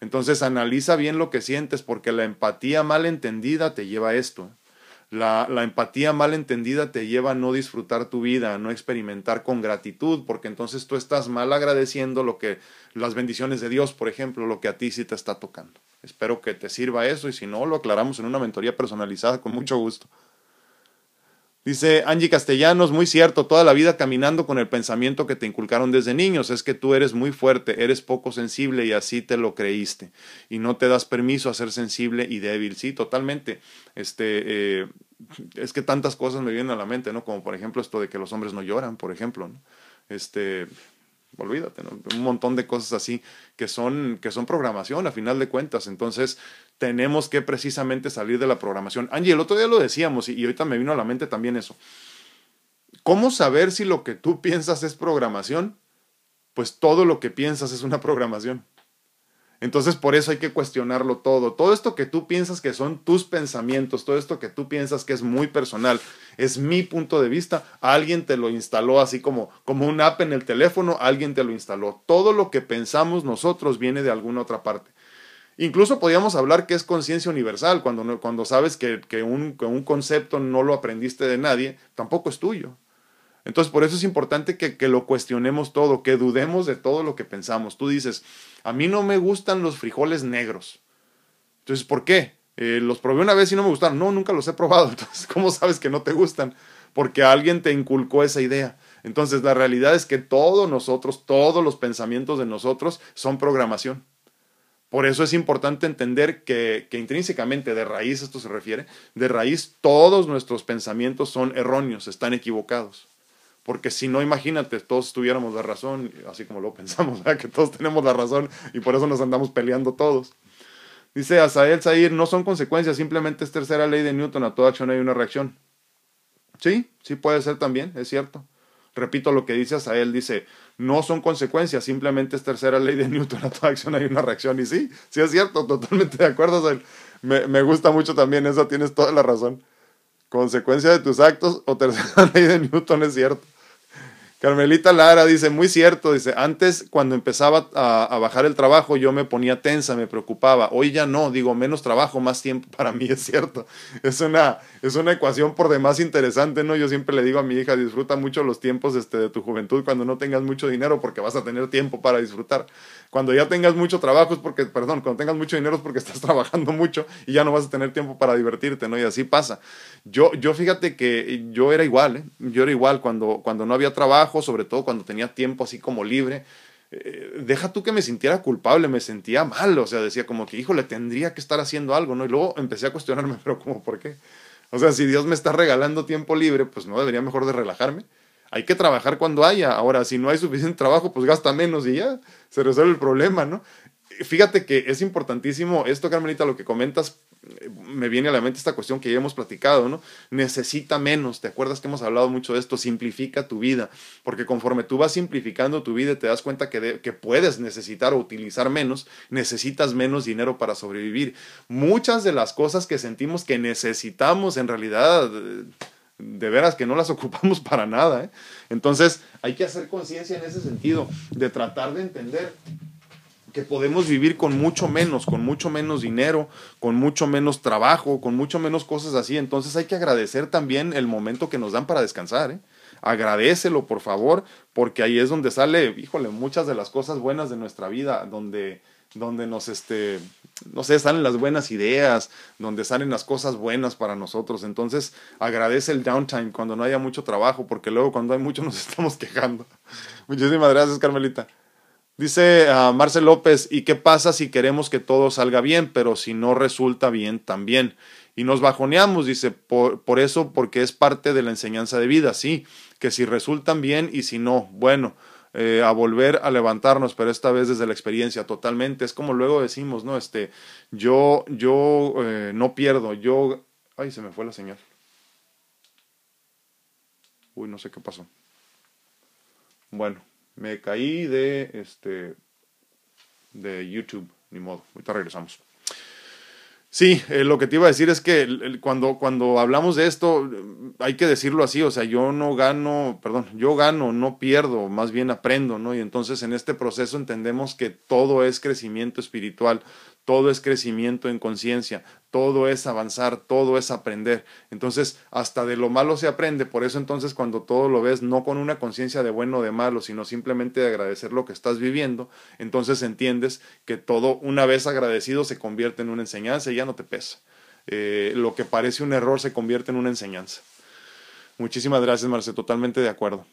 Entonces, analiza bien lo que sientes, porque la empatía mal entendida te lleva a esto. ¿eh? La, la, empatía mal entendida te lleva a no disfrutar tu vida, a no experimentar con gratitud, porque entonces tú estás mal agradeciendo lo que las bendiciones de Dios, por ejemplo, lo que a ti sí te está tocando. Espero que te sirva eso y si no, lo aclaramos en una mentoría personalizada con mucho gusto. Dice Angie Castellanos, muy cierto, toda la vida caminando con el pensamiento que te inculcaron desde niños, es que tú eres muy fuerte, eres poco sensible y así te lo creíste y no te das permiso a ser sensible y débil. Sí, totalmente. Este, eh, es que tantas cosas me vienen a la mente, ¿no? Como por ejemplo esto de que los hombres no lloran, por ejemplo, ¿no? Este, olvídate, un montón de cosas así que son, que son programación a final de cuentas. Entonces, tenemos que precisamente salir de la programación. Angie, el otro día lo decíamos y, y ahorita me vino a la mente también eso. ¿Cómo saber si lo que tú piensas es programación? Pues todo lo que piensas es una programación. Entonces por eso hay que cuestionarlo todo. Todo esto que tú piensas que son tus pensamientos, todo esto que tú piensas que es muy personal, es mi punto de vista, alguien te lo instaló así como, como un app en el teléfono, alguien te lo instaló. Todo lo que pensamos nosotros viene de alguna otra parte. Incluso podríamos hablar que es conciencia universal, cuando, cuando sabes que, que, un, que un concepto no lo aprendiste de nadie, tampoco es tuyo. Entonces, por eso es importante que, que, lo cuestionemos todo, que dudemos de todo lo que pensamos. Tú dices, a mí no me gustan los frijoles negros. Entonces, ¿por qué? Eh, los probé una vez y no me gustaron. No, nunca los he probado. Entonces, ¿cómo sabes que no te gustan? Porque alguien te inculcó esa idea. Entonces, la realidad es que todos nosotros, todos los pensamientos de nosotros son programación. Por eso es importante entender que, que, intrínsecamente, de raíz esto se refiere, de raíz todos nuestros pensamientos son erróneos, están equivocados porque si no, imagínate, todos tuviéramos la razón, así como lo pensamos, que todos tenemos la razón y por eso nos andamos peleando todos. Dice Asael Zahir, no son consecuencias, simplemente es tercera ley de Newton, a toda acción hay una reacción. Sí, sí puede ser también, es cierto. Repito lo que dice él dice, no son consecuencias, simplemente es tercera ley de Newton, a toda acción hay una reacción. Y sí, sí es cierto, totalmente de acuerdo. me, me gusta mucho también eso, tienes toda la razón. Consecuencia de tus actos o tercera ley de Newton es cierto. Carmelita Lara dice, muy cierto, dice, antes cuando empezaba a, bajar el trabajo yo me ponía tensa, me preocupaba, hoy ya no, digo, menos trabajo, más tiempo para mí, es cierto. Es una, es una ecuación por demás interesante, ¿no? Yo siempre le digo a mi hija, disfruta mucho los tiempos este, de tu juventud cuando no tengas mucho dinero porque vas a tener tiempo para disfrutar. Cuando ya tengas mucho trabajo es porque, perdón, cuando tengas mucho dinero es porque estás trabajando mucho y ya no vas a tener tiempo para divertirte, ¿no? Y así pasa. Yo, yo fíjate que yo era igual, ¿eh? Yo era igual cuando, cuando no había trabajo, sobre todo cuando tenía tiempo así como libre. Eh, deja tú que me sintiera culpable, me sentía mal, o sea, decía como que, híjole, tendría que estar haciendo algo, ¿no? Y luego empecé a cuestionarme, pero como, ¿por qué? O sea, si Dios me está regalando tiempo libre, pues no debería mejor de relajarme. Hay que trabajar cuando haya. Ahora, si no hay suficiente trabajo, pues gasta menos y ya se resuelve el problema, ¿no? Fíjate que es importantísimo esto, Carmelita, lo que comentas, me viene a la mente esta cuestión que ya hemos platicado, ¿no? Necesita menos, ¿te acuerdas que hemos hablado mucho de esto? Simplifica tu vida, porque conforme tú vas simplificando tu vida te das cuenta que, que puedes necesitar o utilizar menos, necesitas menos dinero para sobrevivir. Muchas de las cosas que sentimos que necesitamos en realidad de veras que no las ocupamos para nada. ¿eh? Entonces hay que hacer conciencia en ese sentido, de tratar de entender que podemos vivir con mucho menos, con mucho menos dinero, con mucho menos trabajo, con mucho menos cosas así. Entonces hay que agradecer también el momento que nos dan para descansar. ¿eh? Agradecelo, por favor, porque ahí es donde sale, híjole, muchas de las cosas buenas de nuestra vida, donde donde nos, este, no sé, salen las buenas ideas, donde salen las cosas buenas para nosotros. Entonces, agradece el downtime cuando no haya mucho trabajo, porque luego cuando hay mucho nos estamos quejando. Muchísimas gracias, Carmelita. Dice uh, Marcel López, ¿y qué pasa si queremos que todo salga bien, pero si no resulta bien también? Y nos bajoneamos, dice, por, eso, porque es parte de la enseñanza de vida, sí, que si resultan bien y si no, bueno, eh, a volver a levantarnos, pero esta vez desde la experiencia totalmente. Es como luego decimos, ¿no? Este, yo, yo eh, no pierdo, yo... Ay, se me fue la señal. Uy, no sé qué pasó. Bueno, me caí de este de YouTube, ni modo. Ahorita regresamos. Sí, eh, lo que te iba a decir es que cuando, cuando hablamos de esto, hay que decirlo así, o sea, yo no gano, perdón, yo gano, no pierdo, más bien aprendo, ¿no? Y entonces en este proceso entendemos que todo es crecimiento espiritual, todo es crecimiento en conciencia, todo es avanzar, todo es aprender. Entonces, hasta de lo malo se aprende, por eso entonces cuando todo lo ves no con una conciencia de bueno o de malo, sino simplemente de agradecer lo que estás viviendo, entonces entiendes que todo una vez agradecido se convierte en una enseñanza y ya no te pesa. Eh, lo que parece un error se convierte en una enseñanza. Muchísimas gracias, Marce, totalmente de acuerdo.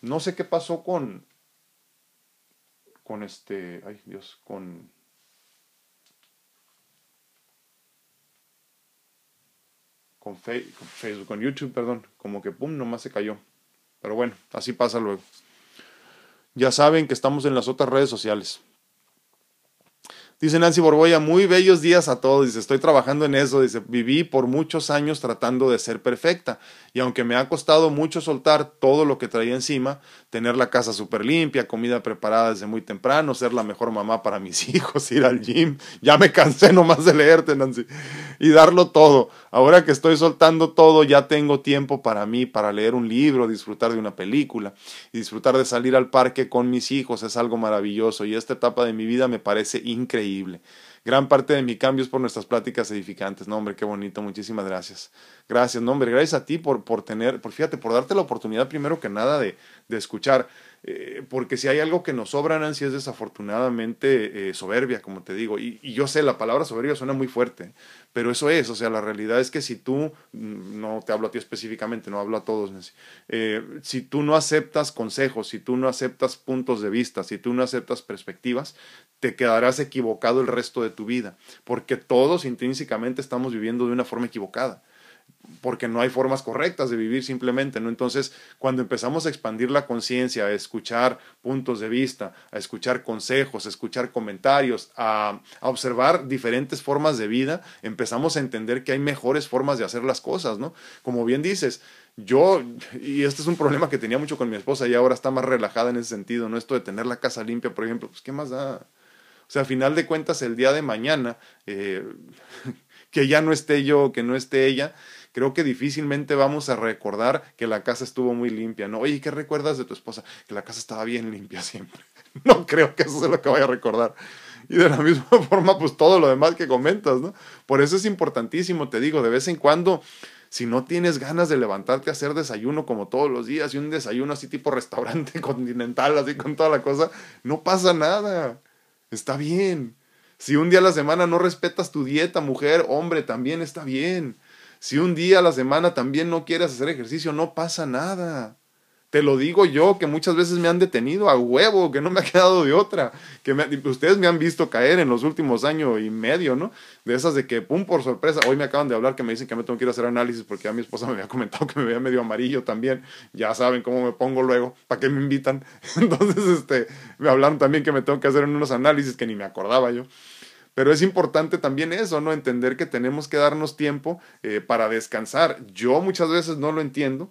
No sé qué pasó con con este, ay Dios, con con, Facebook, con YouTube, perdón, como que pum, nomás se cayó. Pero bueno, así pasa luego. Ya saben que estamos en las otras redes sociales. Dice Nancy Borboya, muy bellos días a todos. Dice, estoy trabajando en eso. Dice, viví por muchos años tratando de ser perfecta. Y aunque me ha costado mucho soltar todo lo que traía encima, tener la casa súper limpia, comida preparada desde muy temprano, ser la mejor mamá para mis hijos, ir al gym, ya me cansé nomás de leerte, Nancy, y darlo todo. Ahora que estoy soltando todo, ya tengo tiempo para mí, para leer un libro, disfrutar de una película y disfrutar de salir al parque con mis hijos. Es algo maravilloso y esta etapa de mi vida me parece increíble Gran parte de mi cambio es por nuestras pláticas edificantes. No, hombre, qué bonito. Muchísimas gracias. Gracias, no, hombre. Gracias a ti por, por tener, por fíjate, por darte la oportunidad primero que nada de, de escuchar. Eh, porque si hay algo que nos sobra, Nancy, es desafortunadamente eh, soberbia, como te digo. Y, yo sé, la palabra soberbia suena muy fuerte, pero eso es, o sea, la realidad es que si tú, mm, no te hablo a ti específicamente, no hablo a todos, Nancy, eh, si tú no aceptas consejos, si tú no aceptas puntos de vista, si tú no aceptas perspectivas, te quedarás equivocado el resto de tu vida, porque todos intrínsecamente estamos viviendo de una forma equivocada porque no hay formas correctas de vivir simplemente, ¿no? Entonces, cuando empezamos a expandir la conciencia, a escuchar puntos de vista, a escuchar consejos, a escuchar comentarios, a, a, observar diferentes formas de vida, empezamos a entender que hay mejores formas de hacer las cosas, ¿no? Como bien dices, yo, y este es un problema que tenía mucho con mi esposa y ahora está más relajada en ese sentido, ¿no? Esto de tener la casa limpia, por ejemplo, pues, ¿qué más da? O sea, a final de cuentas, el día de mañana, eh, que ya no esté yo, que no esté ella, creo que difícilmente vamos a recordar que la casa estuvo muy limpia, ¿no? Oye, ¿qué recuerdas de tu esposa? Que la casa estaba bien limpia siempre. No creo que eso sea lo que vaya a recordar. Y de la misma forma, pues todo lo demás que comentas, ¿no? Por eso es importantísimo, te digo, de vez en cuando si no tienes ganas de levantarte a hacer desayuno como todos los días y un desayuno así tipo restaurante continental, así con toda la cosa, no pasa nada. Está bien. Si un día a la semana no respetas tu dieta, mujer, hombre, también está bien. Si un día a la semana también no quieres hacer ejercicio, no pasa nada. Te lo digo yo, que muchas veces me han detenido a huevo, que no me ha quedado de otra. Que ustedes me han visto caer en los últimos años y medio, ¿no? De esas de que, pum, por sorpresa, hoy me acaban de hablar que me dicen que me tengo que ir a hacer análisis porque ya mi esposa me había comentado que me veía medio amarillo también. Ya saben cómo me pongo luego, ¿para qué me invitan? Entonces, este, me hablaron también que me tengo que hacer unos análisis que ni me acordaba yo. Pero es importante también eso, ¿no? Entender que tenemos que darnos tiempo eh, para descansar. Yo muchas veces no lo entiendo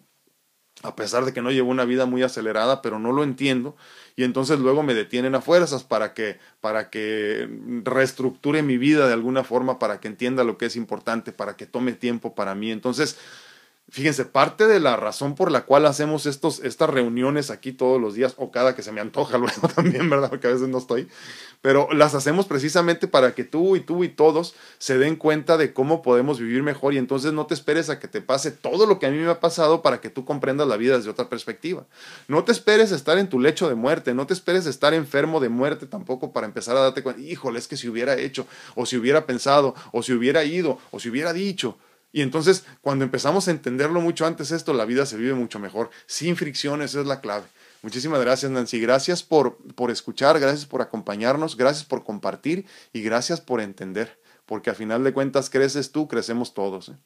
a pesar de que no llevo una vida muy acelerada, pero no lo entiendo, y entonces luego me detienen a fuerzas para que, para que reestructure mi vida de alguna forma, para que entienda lo que es importante, para que tome tiempo para mí. Entonces, Fíjense, parte de la razón por la cual hacemos estos, estas reuniones aquí todos los días, o cada que se me antoja luego también, ¿verdad? Porque a veces no estoy, pero las hacemos precisamente para que tú y tú y todos se den cuenta de cómo podemos vivir mejor y entonces no te esperes a que te pase todo lo que a mí me ha pasado para que tú comprendas la vida desde otra perspectiva. No te esperes estar en tu lecho de muerte, no te esperes estar enfermo de muerte tampoco para empezar a darte cuenta, híjole, es que si hubiera hecho, o si hubiera pensado, o si hubiera ido, o si hubiera dicho, y entonces, cuando empezamos a entenderlo mucho antes esto, la vida se vive mucho mejor. Sin fricciones es la clave. Muchísimas gracias, Nancy. Gracias por, por escuchar, gracias por acompañarnos, gracias por compartir y gracias por entender. Porque a final de cuentas, creces tú, crecemos todos. ¿eh?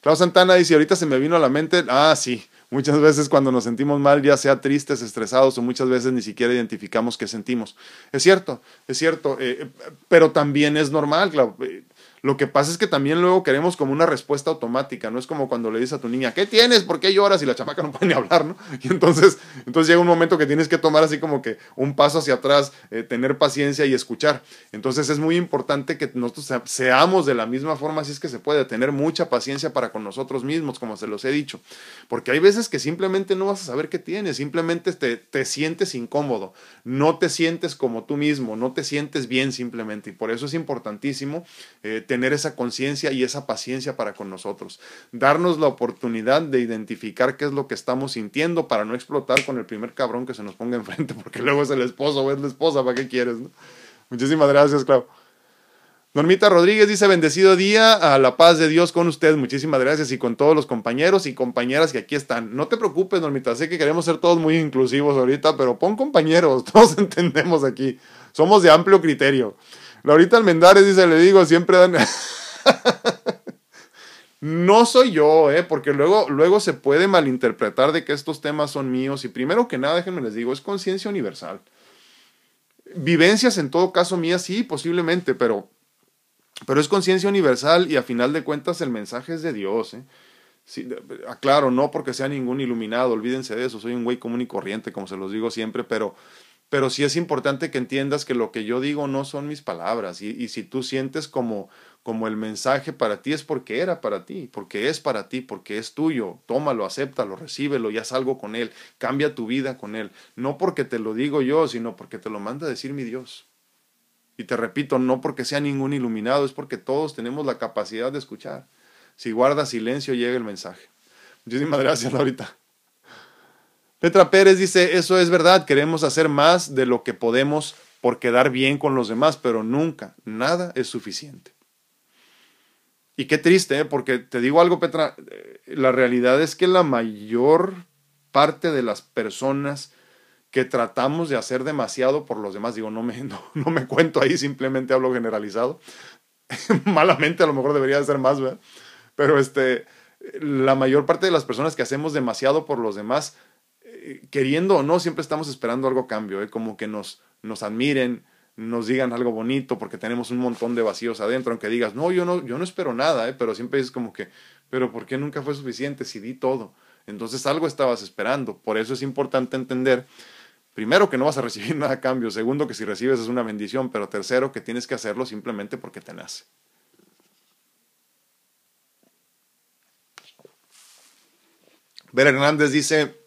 Clau Santana dice, ahorita se me vino a la mente, ah, sí, muchas veces cuando nos sentimos mal, ya sea tristes, estresados o muchas veces ni siquiera identificamos qué sentimos. Es cierto, es cierto, eh, pero también es normal, Clau. Eh, lo que pasa es que también luego queremos como una respuesta automática, no es como cuando le dices a tu niña, ¿qué tienes? ¿Por qué lloras? Y la chamaca no puede ni hablar, ¿no? Y entonces, entonces llega un momento que tienes que tomar así como que un paso hacia atrás, eh, tener paciencia y escuchar. Entonces es muy importante que nosotros seamos de la misma forma, si es que se puede, tener mucha paciencia para con nosotros mismos, como se los he dicho. Porque hay veces que simplemente no vas a saber qué tienes, simplemente te, te sientes incómodo, no te sientes como tú mismo, no te sientes bien simplemente. Y por eso es importantísimo. Eh, tener esa conciencia y esa paciencia para con nosotros. Darnos la oportunidad de identificar qué es lo que estamos sintiendo para no explotar con el primer cabrón que se nos ponga enfrente, porque luego es el esposo o es la esposa, ¿para qué quieres? Muchísimas gracias, Clau. Normita Rodríguez dice, bendecido día, a la paz de Dios con usted. Muchísimas gracias y con todos los compañeros y compañeras que aquí están. No te preocupes, Normita, sé que queremos ser todos muy inclusivos ahorita, pero pon compañeros, todos entendemos aquí. Somos de amplio criterio. Laurita Almendares dice, le digo, siempre dan... no soy yo, ¿eh? porque luego, luego se puede malinterpretar de que estos temas son míos y primero que nada, déjenme les digo, es conciencia universal. Vivencias en todo caso mías, sí, posiblemente, pero, pero es conciencia universal y a final de cuentas el mensaje es de Dios. ¿eh? Sí, aclaro, no porque sea ningún iluminado, olvídense de eso, soy un güey común y corriente, como se los digo siempre, pero pero sí es importante que entiendas que lo que yo digo no son mis palabras. Y, si tú sientes como, como el mensaje para ti es porque era para ti, porque es para ti, porque es tuyo. Tómalo, acéptalo, recíbelo y haz algo con él. Cambia tu vida con él. No porque te lo digo yo, sino porque te lo manda a decir mi Dios. Y te repito, no porque sea ningún iluminado, es porque todos tenemos la capacidad de escuchar. Si guardas silencio, llega el mensaje. Muchísimas gracias, Laurita. Petra Pérez dice, eso es verdad, queremos hacer más de lo que podemos por quedar bien con los demás, pero nunca, nada es suficiente. Y qué triste, ¿eh? porque te digo algo, Petra, eh, la realidad es que la mayor parte de las personas que tratamos de hacer demasiado por los demás, digo, no me, no, me cuento ahí, simplemente hablo generalizado, malamente a lo mejor debería de ser más, ¿verdad? Pero este, la mayor parte de las personas que hacemos demasiado por los demás, queriendo o no, siempre estamos esperando algo a cambio, ¿eh? como que nos, nos admiren, nos digan algo bonito, porque tenemos un montón de vacíos adentro, aunque digas, no, yo no, yo no espero nada, ¿eh? pero siempre es como que, pero ¿por qué nunca fue suficiente si di todo? Entonces algo estabas esperando. Por eso es importante entender, primero, que no vas a recibir nada a cambio, segundo, que si recibes es una bendición, pero tercero, que tienes que hacerlo simplemente porque te nace. Ver Hernández dice,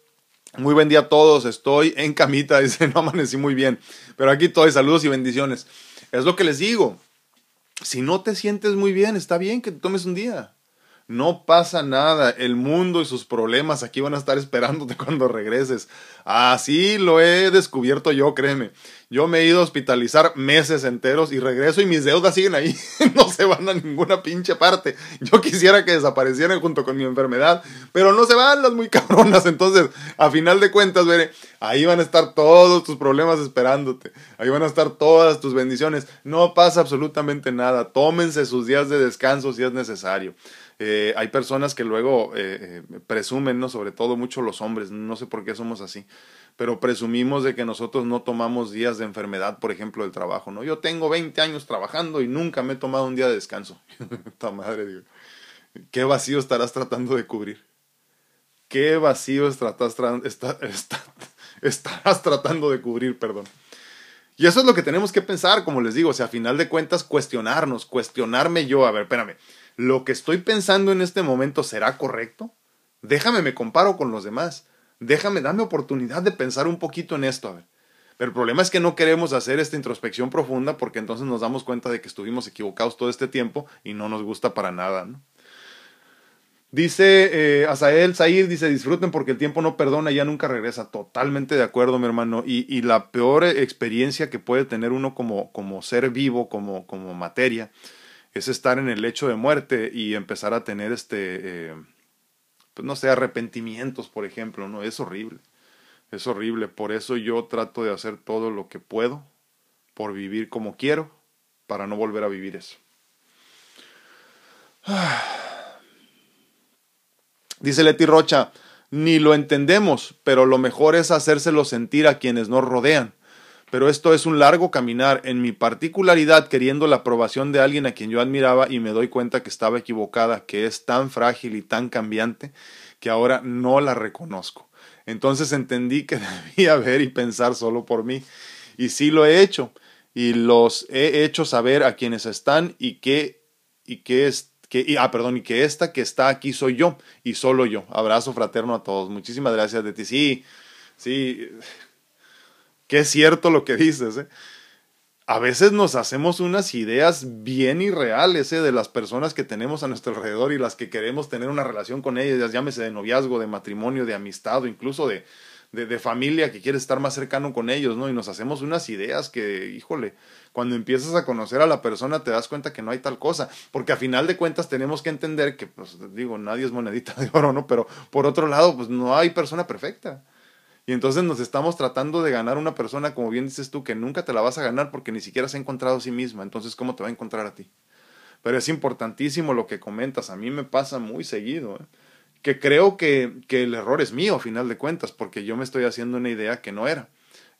muy buen día a todos, estoy en camita, dice, no amanecí muy bien, pero aquí estoy, saludos y bendiciones. Es lo que les digo, si no te sientes muy bien, está bien que te tomes un día. No pasa nada, el mundo y sus problemas aquí van a estar esperándote cuando regreses. Así lo he descubierto yo, créeme. Yo me he ido a hospitalizar meses enteros y regreso y mis deudas siguen ahí. no se van a ninguna pinche parte. Yo quisiera que desaparecieran junto con mi enfermedad, pero no se van las muy cabronas. Entonces, a final de cuentas, veré, ahí van a estar todos tus problemas esperándote. Ahí van a estar todas tus bendiciones. No pasa absolutamente nada. Tómense sus días de descanso si es necesario. Eh, hay personas que luego eh, eh, presumen, ¿no? sobre todo mucho los hombres, no sé por qué somos así, pero presumimos de que nosotros no tomamos días de enfermedad, por ejemplo, del trabajo. ¿no? Yo tengo 20 años trabajando y nunca me he tomado un día de descanso. Esta madre, digo. ¿Qué vacío estarás tratando de cubrir? ¿Qué vacío estarás, tratando de cubrir? Perdón. Y eso es lo que tenemos que pensar, como les digo, o sea, a final de cuentas, cuestionarnos, cuestionarme yo, a ver, espérame, ¿lo que estoy pensando en este momento será correcto? Déjame, me comparo con los demás. Déjame, dame oportunidad de pensar un poquito en esto, a ver. Pero el problema es que no queremos hacer esta introspección profunda porque entonces nos damos cuenta de que estuvimos equivocados todo este tiempo y no nos gusta para nada. Dice eh, Asael Zair, dice, disfruten porque el tiempo no perdona, ya nunca regresa. Totalmente de acuerdo, mi hermano. Y, y la peor experiencia que puede tener uno como, como ser vivo, como, como materia, es estar en el lecho de muerte y empezar a tener este, eh, pues no sé, arrepentimientos, por ejemplo, ¿no? Es horrible. Es horrible. Por eso yo trato de hacer todo lo que puedo por vivir como quiero, para no volver a vivir eso. Dice Leti Rocha, ni lo entendemos, pero lo mejor es hacérselo sentir a quienes nos rodean. Pero esto es un largo caminar, en mi particularidad queriendo la aprobación de alguien a quien yo admiraba y me doy cuenta que estaba equivocada, que es tan frágil y tan cambiante, que ahora no la reconozco. Entonces entendí que debía ver y pensar solo por mí. Y sí lo he hecho. Y los he hecho saber a quienes están y que, y que es, y, ah, perdón, y que esta que está aquí soy yo y solo yo. Abrazo fraterno a todos. Muchísimas gracias de ti. Sí, sí, que es cierto lo que dices. ¿eh? A veces nos hacemos unas ideas bien irreales ¿eh? de las personas que tenemos a nuestro alrededor y las que queremos tener una relación con ellas, llámese de noviazgo, de matrimonio, de amistad o incluso de, de, familia que quiere estar más cercano con ellos, ¿no? Y nos hacemos unas ideas que, híjole, cuando empiezas a conocer a la persona te das cuenta que no hay tal cosa, porque a final de cuentas tenemos que entender que, pues digo, nadie es monedita de oro, ¿no? Pero por otro lado, pues no hay persona perfecta. Y entonces nos estamos tratando de ganar una persona, como bien dices tú, que nunca te la vas a ganar porque ni siquiera se ha encontrado a sí misma. Entonces, ¿cómo te va a encontrar a ti? Pero es importantísimo lo que comentas. A mí me pasa muy seguido. ¿eh? Que creo que, que el error es mío, a final de cuentas, porque yo me estoy haciendo una idea que no era.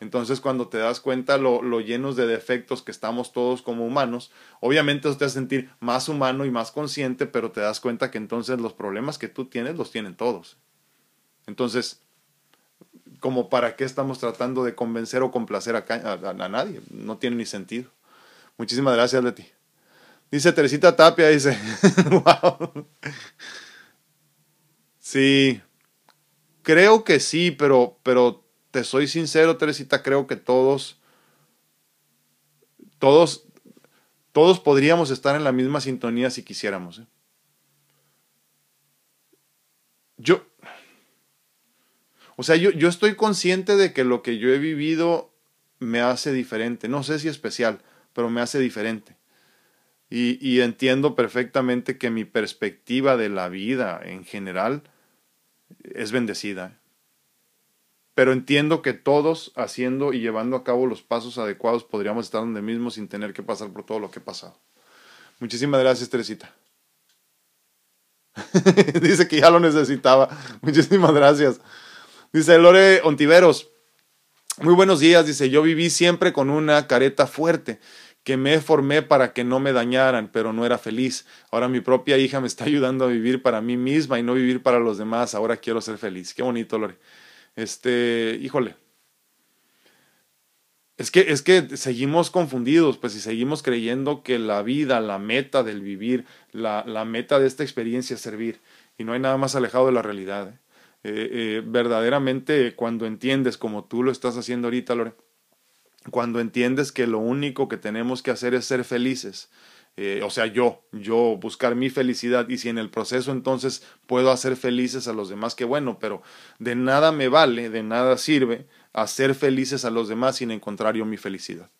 Entonces, cuando te das cuenta lo, lo, llenos de defectos que estamos todos como humanos, obviamente eso te hace sentir más humano y más consciente, pero te das cuenta que entonces los problemas que tú tienes los tienen todos. Entonces, como para qué estamos tratando de convencer o complacer a, a, nadie, no tiene ni sentido. Muchísimas gracias, Leti. Dice Teresita Tapia, dice, wow. Sí, creo que sí, pero, pero te soy sincero, Teresita, creo que todos, todos, todos podríamos estar en la misma sintonía si quisiéramos. ¿eh? Yo, o sea, yo, yo estoy consciente de que lo que yo he vivido me hace diferente. No sé si especial, pero me hace diferente. Y, entiendo perfectamente que mi perspectiva de la vida en general es bendecida. Pero entiendo que todos haciendo y llevando a cabo los pasos adecuados podríamos estar donde mismo sin tener que pasar por todo lo que he pasado. Muchísimas gracias, Teresita. dice que ya lo necesitaba. Muchísimas gracias. Dice Lore Ontiveros. Muy buenos días. Dice, yo viví siempre con una careta fuerte que me formé para que no me dañaran, pero no era feliz. Ahora mi propia hija me está ayudando a vivir para mí misma y no vivir para los demás. Ahora quiero ser feliz. Qué bonito, Lore. Este, híjole. Es que, es que seguimos confundidos, pues, y seguimos creyendo que la vida, la meta del vivir, la, la meta de esta experiencia es servir. Y no hay nada más alejado de la realidad. ¿eh? Eh, eh, verdaderamente, cuando entiendes, como tú lo estás haciendo ahorita, Lore, cuando entiendes que lo único que tenemos que hacer es ser felices, eh, o sea, yo, yo buscar mi felicidad y si en el proceso entonces puedo hacer felices a los demás, qué bueno, pero de nada me vale, de nada sirve hacer felices a los demás sin encontrar yo mi felicidad.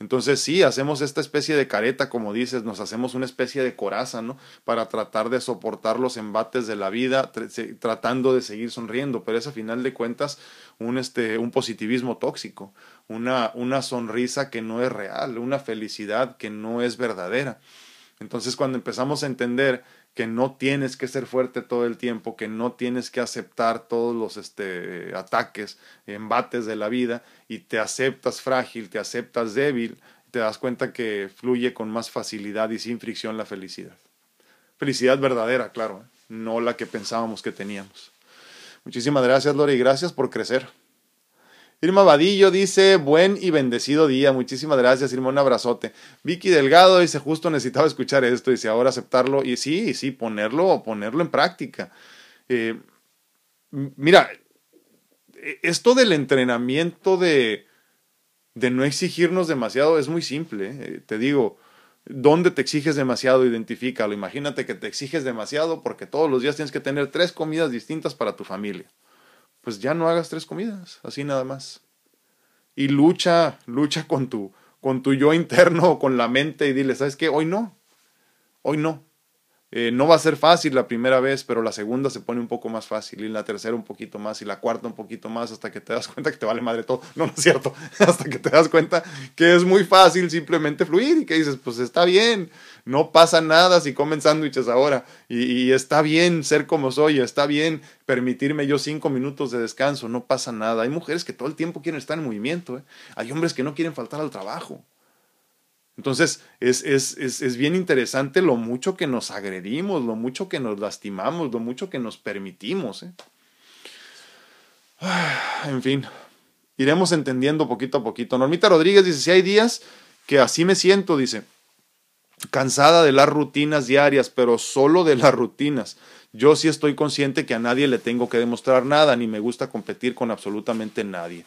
Entonces sí, hacemos esta especie de careta, como dices, nos hacemos una especie de coraza, ¿no? Para tratar de soportar los embates de la vida, tratando de seguir sonriendo, pero es a final de cuentas un, este, un positivismo tóxico, una, una sonrisa que no es real, una felicidad que no es verdadera. Entonces cuando empezamos a entender que no tienes que ser fuerte todo el tiempo, que no tienes que aceptar todos los este, ataques, embates de la vida y te aceptas frágil, te aceptas débil, te das cuenta que fluye con más facilidad y sin fricción la felicidad. Felicidad verdadera, claro, ¿eh? no la que pensábamos que teníamos. Muchísimas gracias, Lore, y gracias por crecer. Irma Vadillo dice, buen y bendecido día. Muchísimas gracias, Irma, un abrazote. Vicky Delgado dice, justo necesitaba escuchar esto, dice, ahora aceptarlo y sí, sí, ponerlo, ponerlo en práctica. Eh, mira, e, esto del entrenamiento de, de no exigirnos demasiado es muy simple. Eh, te digo, ¿dónde te exiges demasiado? Identifícalo. Imagínate que te exiges demasiado porque todos los días tienes que tener tres comidas distintas para tu familia pues ya no hagas tres comidas, así nada más. Y lucha, lucha con tu, con tu yo interno con la mente y dile, ¿sabes qué? Hoy no, hoy no. Eh, no va a ser fácil la primera vez, pero la segunda se pone un poco más fácil y la tercera un poquito más y la cuarta un poquito más hasta que te das cuenta que te vale madre todo. No, no es cierto. hasta que te das cuenta que es muy fácil simplemente fluir y que dices, pues está bien, no pasa nada si comen sándwiches ahora y, está bien ser como soy, está bien permitirme yo cinco minutos de descanso, no pasa nada. Hay mujeres que todo el tiempo quieren estar en movimiento, ¿eh? hay hombres que no quieren faltar al trabajo. Entonces, es, es, es, es, bien interesante lo mucho que nos agredimos, lo mucho que nos lastimamos, lo mucho que nos permitimos. ¿eh? En fin, iremos entendiendo poquito a poquito. Normita Rodríguez dice, si hay días que así me siento, dice, cansada de las rutinas diarias, pero solo de las rutinas. Yo sí estoy consciente que a nadie le tengo que demostrar nada, ni me gusta competir con absolutamente nadie.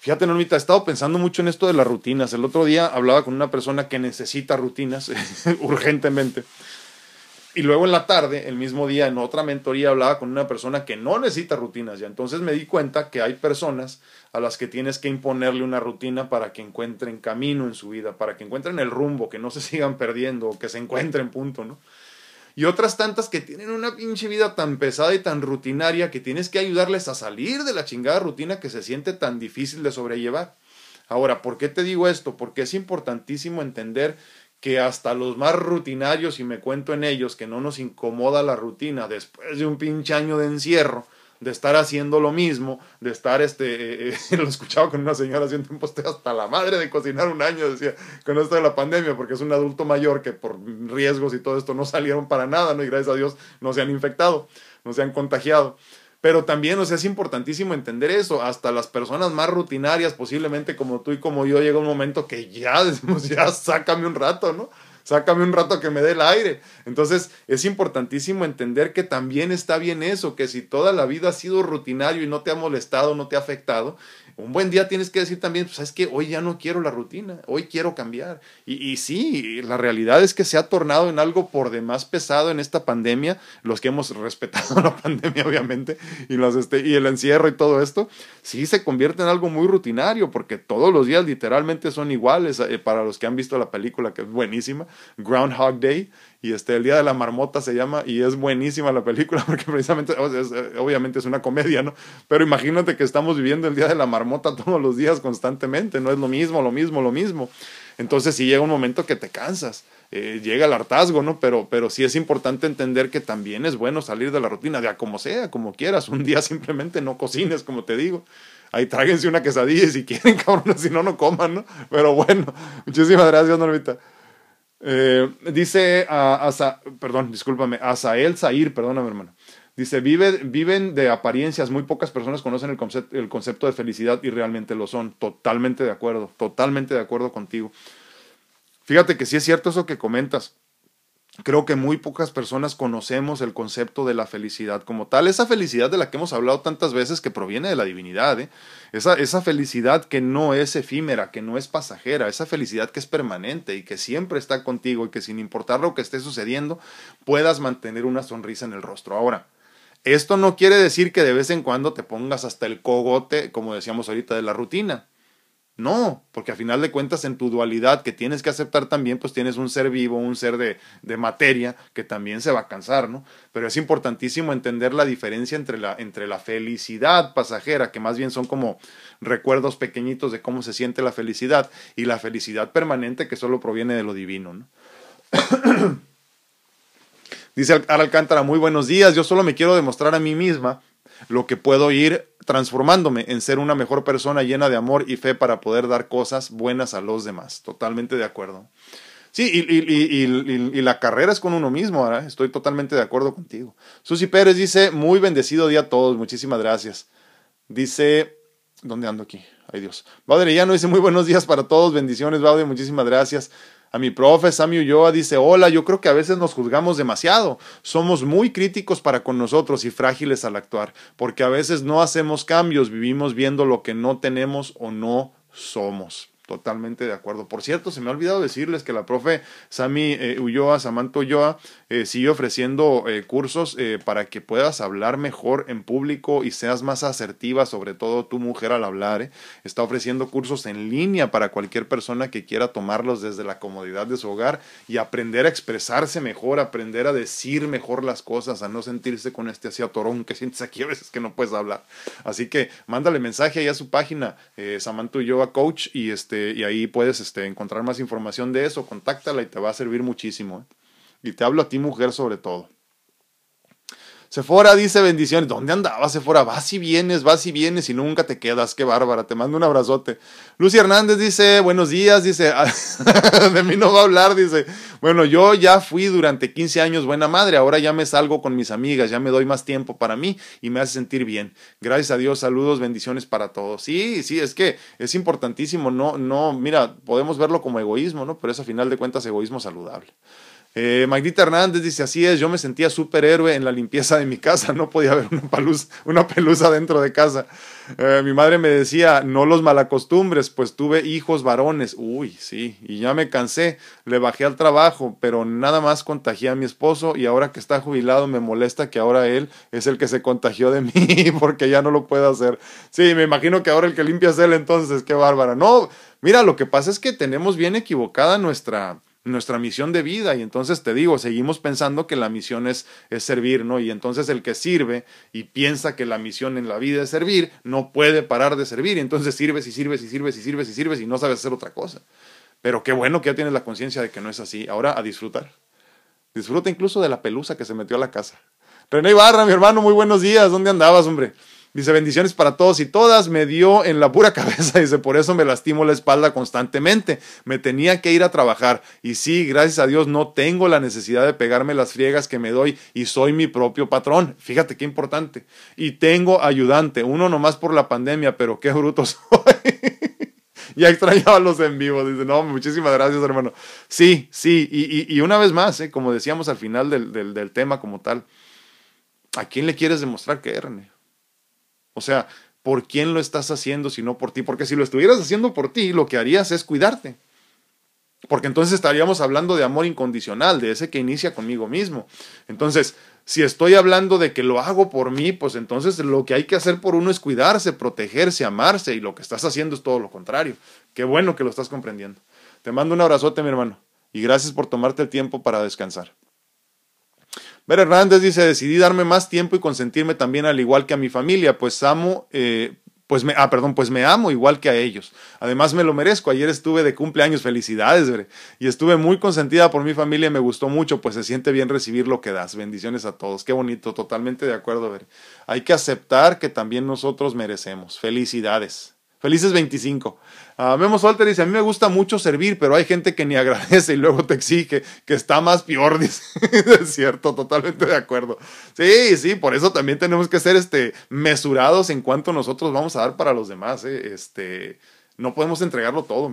Fíjate, Normita, he estado pensando mucho en esto de las rutinas. El otro día hablaba con una persona que necesita rutinas urgentemente. Y luego en la tarde, el mismo día, en otra mentoría, hablaba con una persona que no necesita rutinas. Y entonces me di cuenta que hay personas a las que tienes que imponerle una rutina para que encuentren camino en su vida, para que encuentren el rumbo, que no se sigan perdiendo, que se encuentren punto, ¿no? Y otras tantas que tienen una pinche vida tan pesada y tan rutinaria que tienes que ayudarles a salir de la chingada rutina que se siente tan difícil de sobrellevar. Ahora, ¿por qué te digo esto? Porque es importantísimo entender que hasta los más rutinarios, y me cuento en ellos, que no nos incomoda la rutina después de un pinche año de encierro, de estar haciendo lo mismo, de estar, este, eh, eh, lo escuchaba con una señora haciendo un poste hasta la madre de cocinar un año, decía, con esto de la pandemia, porque es un adulto mayor que por riesgos y todo esto no salieron para nada, ¿no? Y gracias a Dios no se han infectado, no se han contagiado. Pero también, o sea, es importantísimo entender eso. Hasta las personas más rutinarias, posiblemente como tú y como yo, llega un momento que ya decimos, ya sácame un rato, ¿no? Sácame un rato que me dé el aire. Entonces es importantísimo entender que también está bien eso, que si toda la vida ha sido rutinario y no te ha molestado, no te ha afectado, un buen día tienes que decir también, pues es que hoy ya no quiero la rutina, hoy quiero cambiar. Y, y, sí, la realidad es que se ha tornado en algo por demás pesado en esta pandemia, los que hemos respetado la pandemia obviamente, y, los, este, y el encierro y todo esto, sí se convierte en algo muy rutinario, porque todos los días literalmente son iguales, eh, para los que han visto la película, que es buenísima, Groundhog Day, y este, el Día de la Marmota se llama, y es buenísima la película, porque precisamente, eh, obviamente es una comedia, ¿no? Pero imagínate que estamos viviendo el Día de la Marmota todos los días constantemente, no es lo mismo, lo mismo, lo mismo. Entonces si llega un momento que te cansas. eh, llega el hartazgo, ¿no? Pero, pero sí es importante entender que también es bueno salir de la rutina, de como sea, como quieras. Un día simplemente no cocines, como te digo. Ahí tráguense una quesadilla si quieren, cabrón, si no, no coman, ¿no? Pero bueno, muchísimas gracias, Normita. Eh, dice a, perdón, discúlpame, Asael Zair, perdóname, hermano. Dice, Vive, viven de apariencias, muy pocas personas conocen el concepto, el concepto de felicidad y realmente lo son. Totalmente de acuerdo, totalmente de acuerdo contigo. Fíjate que sí es cierto eso que comentas. Creo que muy pocas personas conocemos el concepto de la felicidad como tal. Esa felicidad de la que hemos hablado tantas veces que proviene de la divinidad. ¿eh? Esa, esa felicidad que no es efímera, que no es pasajera. Esa felicidad que es permanente y que siempre está contigo y que sin importar lo que esté sucediendo puedas mantener una sonrisa en el rostro. Ahora, esto no quiere decir que de vez en cuando te pongas hasta el cogote, como decíamos ahorita, de la rutina. No, porque a final de cuentas en tu dualidad que tienes que aceptar también, pues tienes un ser vivo, un ser de, materia que también se va a cansar, ¿no? Pero es importantísimo entender la diferencia entre la, entre la felicidad pasajera, que más bien son como recuerdos pequeñitos de cómo se siente la felicidad, y la felicidad permanente que solo proviene de lo divino, ¿no? Dice Ara Alcántara, muy buenos días, yo solo me quiero demostrar a mí misma lo que puedo ir transformándome en ser una mejor persona llena de amor y fe para poder dar cosas buenas a los demás. Totalmente de acuerdo. Sí, y, y, y, la carrera es con uno mismo, ¿verdad? estoy totalmente de acuerdo contigo. Susi Pérez dice, muy bendecido día a todos, muchísimas gracias. Dice, ¿dónde ando aquí? Ay Dios. ya no dice, muy buenos días para todos, bendiciones, Baude, muchísimas gracias. A mi profe, Sammy Ulloa, dice, hola, yo creo que a veces nos juzgamos demasiado. Somos muy críticos para con nosotros y frágiles al actuar, porque a veces no hacemos cambios, vivimos viendo lo que no tenemos o no somos. Totalmente de acuerdo. Por cierto, se me ha olvidado decirles que la profe Sami eh, Ulloa, Samantha Ulloa, eh, sigue ofreciendo eh, cursos para que puedas hablar mejor en público y seas más asertiva, sobre todo tu mujer al hablar. Está ofreciendo cursos en línea para cualquier persona que quiera tomarlos desde la comodidad de su hogar y aprender a expresarse mejor, aprender a decir mejor las cosas, a no sentirse con este así atorón que sientes aquí a veces que no puedes hablar. Así que mándale mensaje ahí a su página, Samantha Ulloa Coach, y este y ahí puedes este, encontrar más información de eso, contáctala y te va a servir muchísimo. ¿eh? Y te hablo a ti mujer sobre todo. Sephora dice bendiciones. ¿Dónde andabas, Sephora? Vas y vienes, vas y vienes y nunca te quedas. Qué bárbara. Te mando un abrazote. Lucy Hernández dice, buenos días. Dice, de mí no va a hablar. Dice, bueno, yo ya fui durante 15 años buena madre. Ahora ya me salgo con mis amigas. Ya me doy más tiempo para mí y me hace sentir bien. Gracias a Dios. Saludos, bendiciones para todos. Sí, sí, es que es importantísimo. No, no, mira, podemos verlo como egoísmo, ¿no? Pero es a final de cuentas egoísmo saludable. Eh, Magdita Hernández dice, así es, yo me sentía superhéroe en la limpieza de mi casa, no podía haber una, una pelusa dentro de casa. Eh, mi madre me decía, no los malacostumbres, pues tuve hijos varones. Uy, sí, y ya me cansé, le bajé al trabajo, pero nada más contagié a mi esposo y ahora que está jubilado me molesta que ahora él es el que se contagió de mí porque ya no lo puedo hacer. Sí, me imagino que ahora el que limpia es él entonces, qué bárbara. No, mira, lo que pasa es que tenemos bien equivocada nuestra nuestra misión de vida y entonces te digo, seguimos pensando que la misión es, es servir, ¿no? Y entonces el que sirve y piensa que la misión en la vida es servir, no puede parar de servir y entonces sirves y sirves y sirves y sirves y sirves y no sabes hacer otra cosa. Pero qué bueno que ya tienes la conciencia de que no es así. Ahora a disfrutar. Disfruta incluso de la pelusa que se metió a la casa. René Ibarra, mi hermano, muy buenos días. ¿Dónde andabas, hombre? Dice, bendiciones para todos y todas. Me dio en la pura cabeza. Dice, por eso me lastimo la espalda constantemente. Me tenía que ir a trabajar. Y sí, gracias a Dios no tengo la necesidad de pegarme las friegas que me doy y soy mi propio patrón. Fíjate qué importante. Y tengo ayudante. Uno nomás por la pandemia, pero qué bruto soy. ya extrañaba los en vivo. Dice, no, muchísimas gracias, hermano. Sí, sí. Y, y, una vez más, ¿eh? como decíamos al final del, del, del tema como tal, ¿a quién le quieres demostrar que, René? O sea, ¿por quién lo estás haciendo si no por ti? Porque si lo estuvieras haciendo por ti, lo que harías es cuidarte. Porque entonces estaríamos hablando de amor incondicional, de ese que inicia conmigo mismo. Entonces, si estoy hablando de que lo hago por mí, pues entonces lo que hay que hacer por uno es cuidarse, protegerse, amarse, y lo que estás haciendo es todo lo contrario. Qué bueno que lo estás comprendiendo. Te mando un abrazote, mi hermano, y gracias por tomarte el tiempo para descansar. Ver Hernández dice, decidí darme más tiempo y consentirme también al igual que a mi familia, pues amo, eh, pues me, ah, perdón, pues me amo igual que a ellos. Además me lo merezco. Ayer estuve de cumpleaños, felicidades, y estuve muy consentida por mi familia me gustó mucho, pues se siente bien recibir lo que das. Bendiciones a todos. Qué bonito, totalmente de acuerdo, ver. Hay que aceptar que también nosotros merecemos. Felicidades. Felices 25. Uh, Memo Solter dice, a mí me gusta mucho servir, pero hay gente que ni agradece y luego te exige, que está más peor, dice. es cierto, totalmente de acuerdo. Sí, sí, por eso también tenemos que ser este, mesurados en cuanto nosotros vamos a dar para los demás. ¿eh? Este, no podemos entregarlo todo.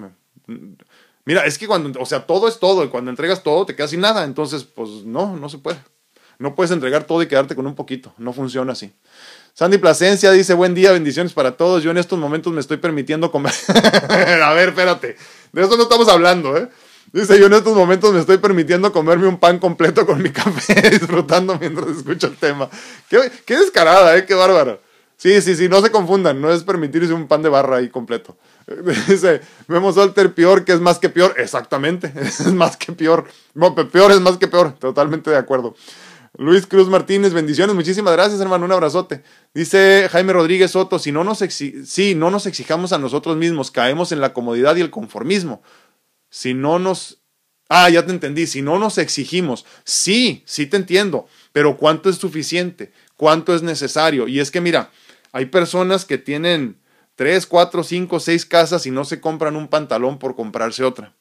Mira, es que cuando, o sea, todo es todo, y cuando entregas todo te quedas sin nada, entonces, pues no, no se puede. No puedes entregar todo y quedarte con un poquito, no funciona así. Sandy Plasencia dice, buen día, bendiciones para todos. Yo en estos momentos me estoy permitiendo comer. a ver, espérate. De eso no estamos hablando, ¿eh? Dice, yo en estos momentos me estoy permitiendo comerme un pan completo con mi café, disfrutando mientras escucho el tema. Qué, qué descarada, ¿eh? Qué bárbara. Sí, sí, sí, no se confundan, no es permitirse un pan de barra ahí completo. Dice, vemos Walter peor que es más que peor. Exactamente, es más que peor. No, peor es más que peor, totalmente de acuerdo. Luis Cruz Martínez, bendiciones, muchísimas gracias, hermano, un abrazote. Dice Jaime Rodríguez Soto, si no nos, sí, no nos exijamos a nosotros mismos, caemos en la comodidad y el conformismo. Si no nos... Ah, ya te entendí, si no nos exigimos, sí, sí te entiendo, pero ¿cuánto es suficiente? ¿Cuánto es necesario? Y es que mira, hay personas que tienen tres, cuatro, cinco, seis casas y no se compran un pantalón por comprarse otra.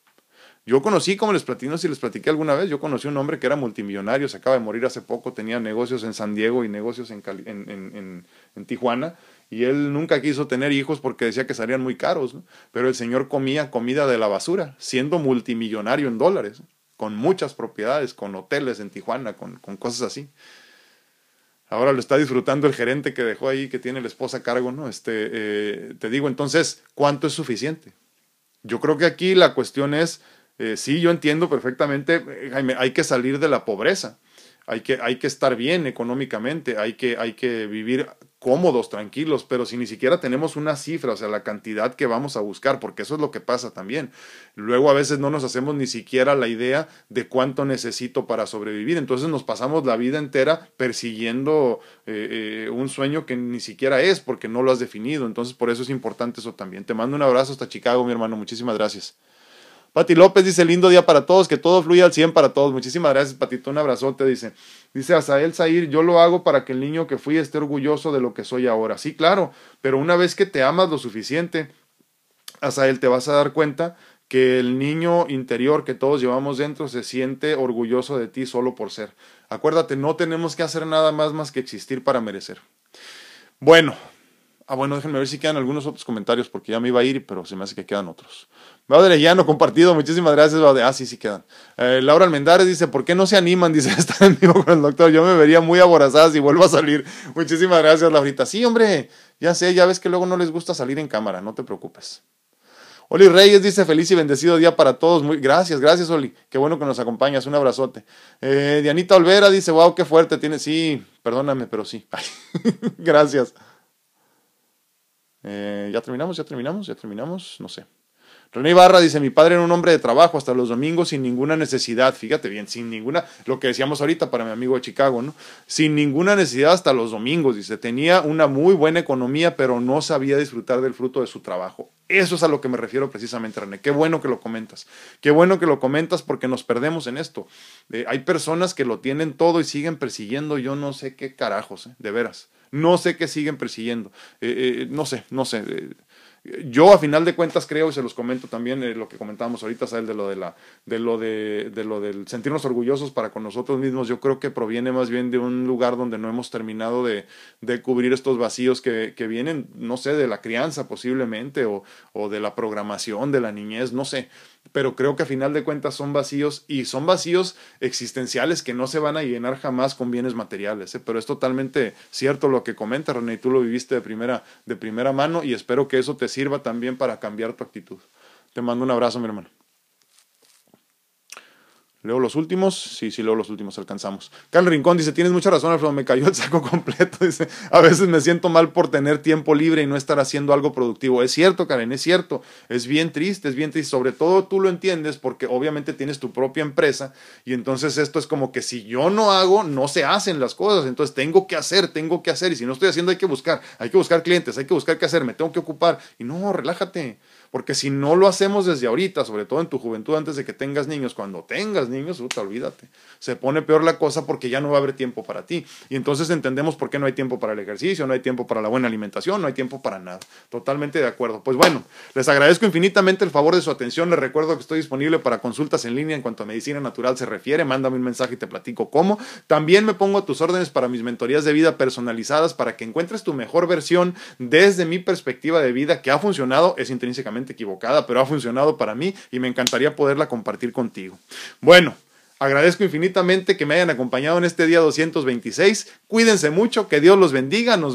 Yo conocí, como les platico, si les platiqué alguna vez, yo conocí un hombre que era multimillonario, se acaba de morir hace poco, tenía negocios en San Diego y negocios en, Tijuana, y él nunca quiso tener hijos porque decía que salían muy caros, pero el señor comía comida de la basura, siendo multimillonario en dólares, con muchas propiedades, con hoteles en Tijuana, con, con cosas así. Ahora lo está disfrutando el gerente que dejó ahí, que tiene la esposa a cargo, ¿no? Este, eh, te digo, entonces, ¿cuánto es suficiente? Yo creo que aquí la cuestión es eh, sí, yo entiendo perfectamente, eh, Jaime, hay que salir de la pobreza, hay que, hay que estar bien económicamente, hay que, hay que vivir cómodos, tranquilos, pero si ni siquiera tenemos una cifra, o sea, la cantidad que vamos a buscar, porque eso es lo que pasa también. Luego a veces no nos hacemos ni siquiera la idea de cuánto necesito para sobrevivir, entonces nos pasamos la vida entera persiguiendo eh, un sueño que ni siquiera es, porque no lo has definido, entonces por eso es importante eso también. Te mando un abrazo hasta Chicago, mi hermano, muchísimas gracias. Pati López dice, lindo día para todos, que todo fluya al 100 para todos. Muchísimas gracias, Patito, un abrazote, dice. Dice Asael Zair, yo lo hago para que el niño que fui esté orgulloso de lo que soy ahora. Sí, claro, pero una vez que te amas lo suficiente, Asael, te vas a dar cuenta que el niño interior que todos llevamos dentro se siente orgulloso de ti solo por ser. Acuérdate, no tenemos que hacer nada más más que existir para merecer. Bueno, ah, bueno, déjenme ver si quedan algunos otros comentarios porque ya me iba a ir, pero se me hace que quedan otros. De Llano, compartido, muchísimas gracias, Ah, sí, sí quedan. Eh, Laura Almendares dice, ¿por qué no se animan? Dice, estar en vivo con el doctor. Yo me vería muy aborazada si vuelvo a salir. Muchísimas gracias, Laurita. Sí, hombre, ya sé, ya ves que luego no les gusta salir en cámara, no te preocupes. Oli Reyes dice feliz y bendecido día para todos. Muy, gracias, gracias Oli. Qué bueno que nos acompañas. Un abrazote. Eh, Dianita Olvera dice, wow, qué fuerte tiene. Sí, perdóname, pero sí. gracias. Eh, ya terminamos, ya terminamos, ya terminamos. No sé. René Ibarra dice, mi padre era un hombre de trabajo hasta los domingos sin ninguna necesidad, fíjate bien, sin ninguna, lo que decíamos ahorita para mi amigo de Chicago, ¿no? Sin ninguna necesidad hasta los domingos, dice, tenía una muy buena economía, pero no sabía disfrutar del fruto de su trabajo. Eso es a lo que me refiero precisamente, René. Qué bueno que lo comentas. Qué bueno que lo comentas porque nos perdemos en esto. Eh, hay personas que lo tienen todo y siguen persiguiendo yo no sé qué carajos, eh, de veras. No sé qué siguen persiguiendo. Eh, no sé, no sé yo a final de cuentas creo y se los comento también eh, lo que comentábamos ahorita de lo de la de lo de, de, lo del sentirnos orgullosos para con nosotros mismos yo creo que proviene más bien de un lugar donde no hemos terminado de, de cubrir estos vacíos que, que, vienen no sé de la crianza posiblemente o, o de la programación de la niñez no sé pero creo que a final de cuentas son vacíos y son vacíos existenciales que no se van a llenar jamás con bienes materiales. ¿eh? Pero es totalmente cierto lo que comenta René, y tú lo viviste de primera, de primera mano y espero que eso te sirva también para cambiar tu actitud. Te mando un abrazo, mi hermano. Leo los últimos, sí, sí, leo los últimos, alcanzamos. Carlos Rincón dice, tienes mucha razón, Alfredo, me cayó el saco completo. Dice, a veces me siento mal por tener tiempo libre y no estar haciendo algo productivo. Es cierto, Karen, es cierto. Es bien triste, es bien triste. Sobre todo tú lo entiendes porque obviamente tienes tu propia empresa y entonces esto es como que si yo no hago, no se hacen las cosas. Entonces tengo que hacer, tengo que hacer y si no estoy haciendo hay que buscar, hay que buscar clientes, hay que buscar qué hacer, me tengo que ocupar. Y no, relájate. Porque si no lo hacemos desde ahorita, sobre todo en tu juventud, antes de que tengas niños, cuando tengas niños, puta, olvídate. Se pone peor la cosa porque ya no va a haber tiempo para ti. Y entonces entendemos por qué no hay tiempo para el ejercicio, no hay tiempo para la buena alimentación, no hay tiempo para nada. Totalmente de acuerdo. Pues bueno, les agradezco infinitamente el favor de su atención. Les recuerdo que estoy disponible para consultas en línea en cuanto a medicina natural se refiere. Mándame un mensaje y te platico cómo. También me pongo a tus órdenes para mis mentorías de vida personalizadas para que encuentres tu mejor versión desde mi perspectiva de vida que ha funcionado, es intrínsecamente equivocada, pero ha funcionado para mí y me encantaría poderla compartir contigo. Bueno, agradezco infinitamente que me hayan acompañado en este día 226. Cuídense mucho, que Dios los bendiga. Nos vemos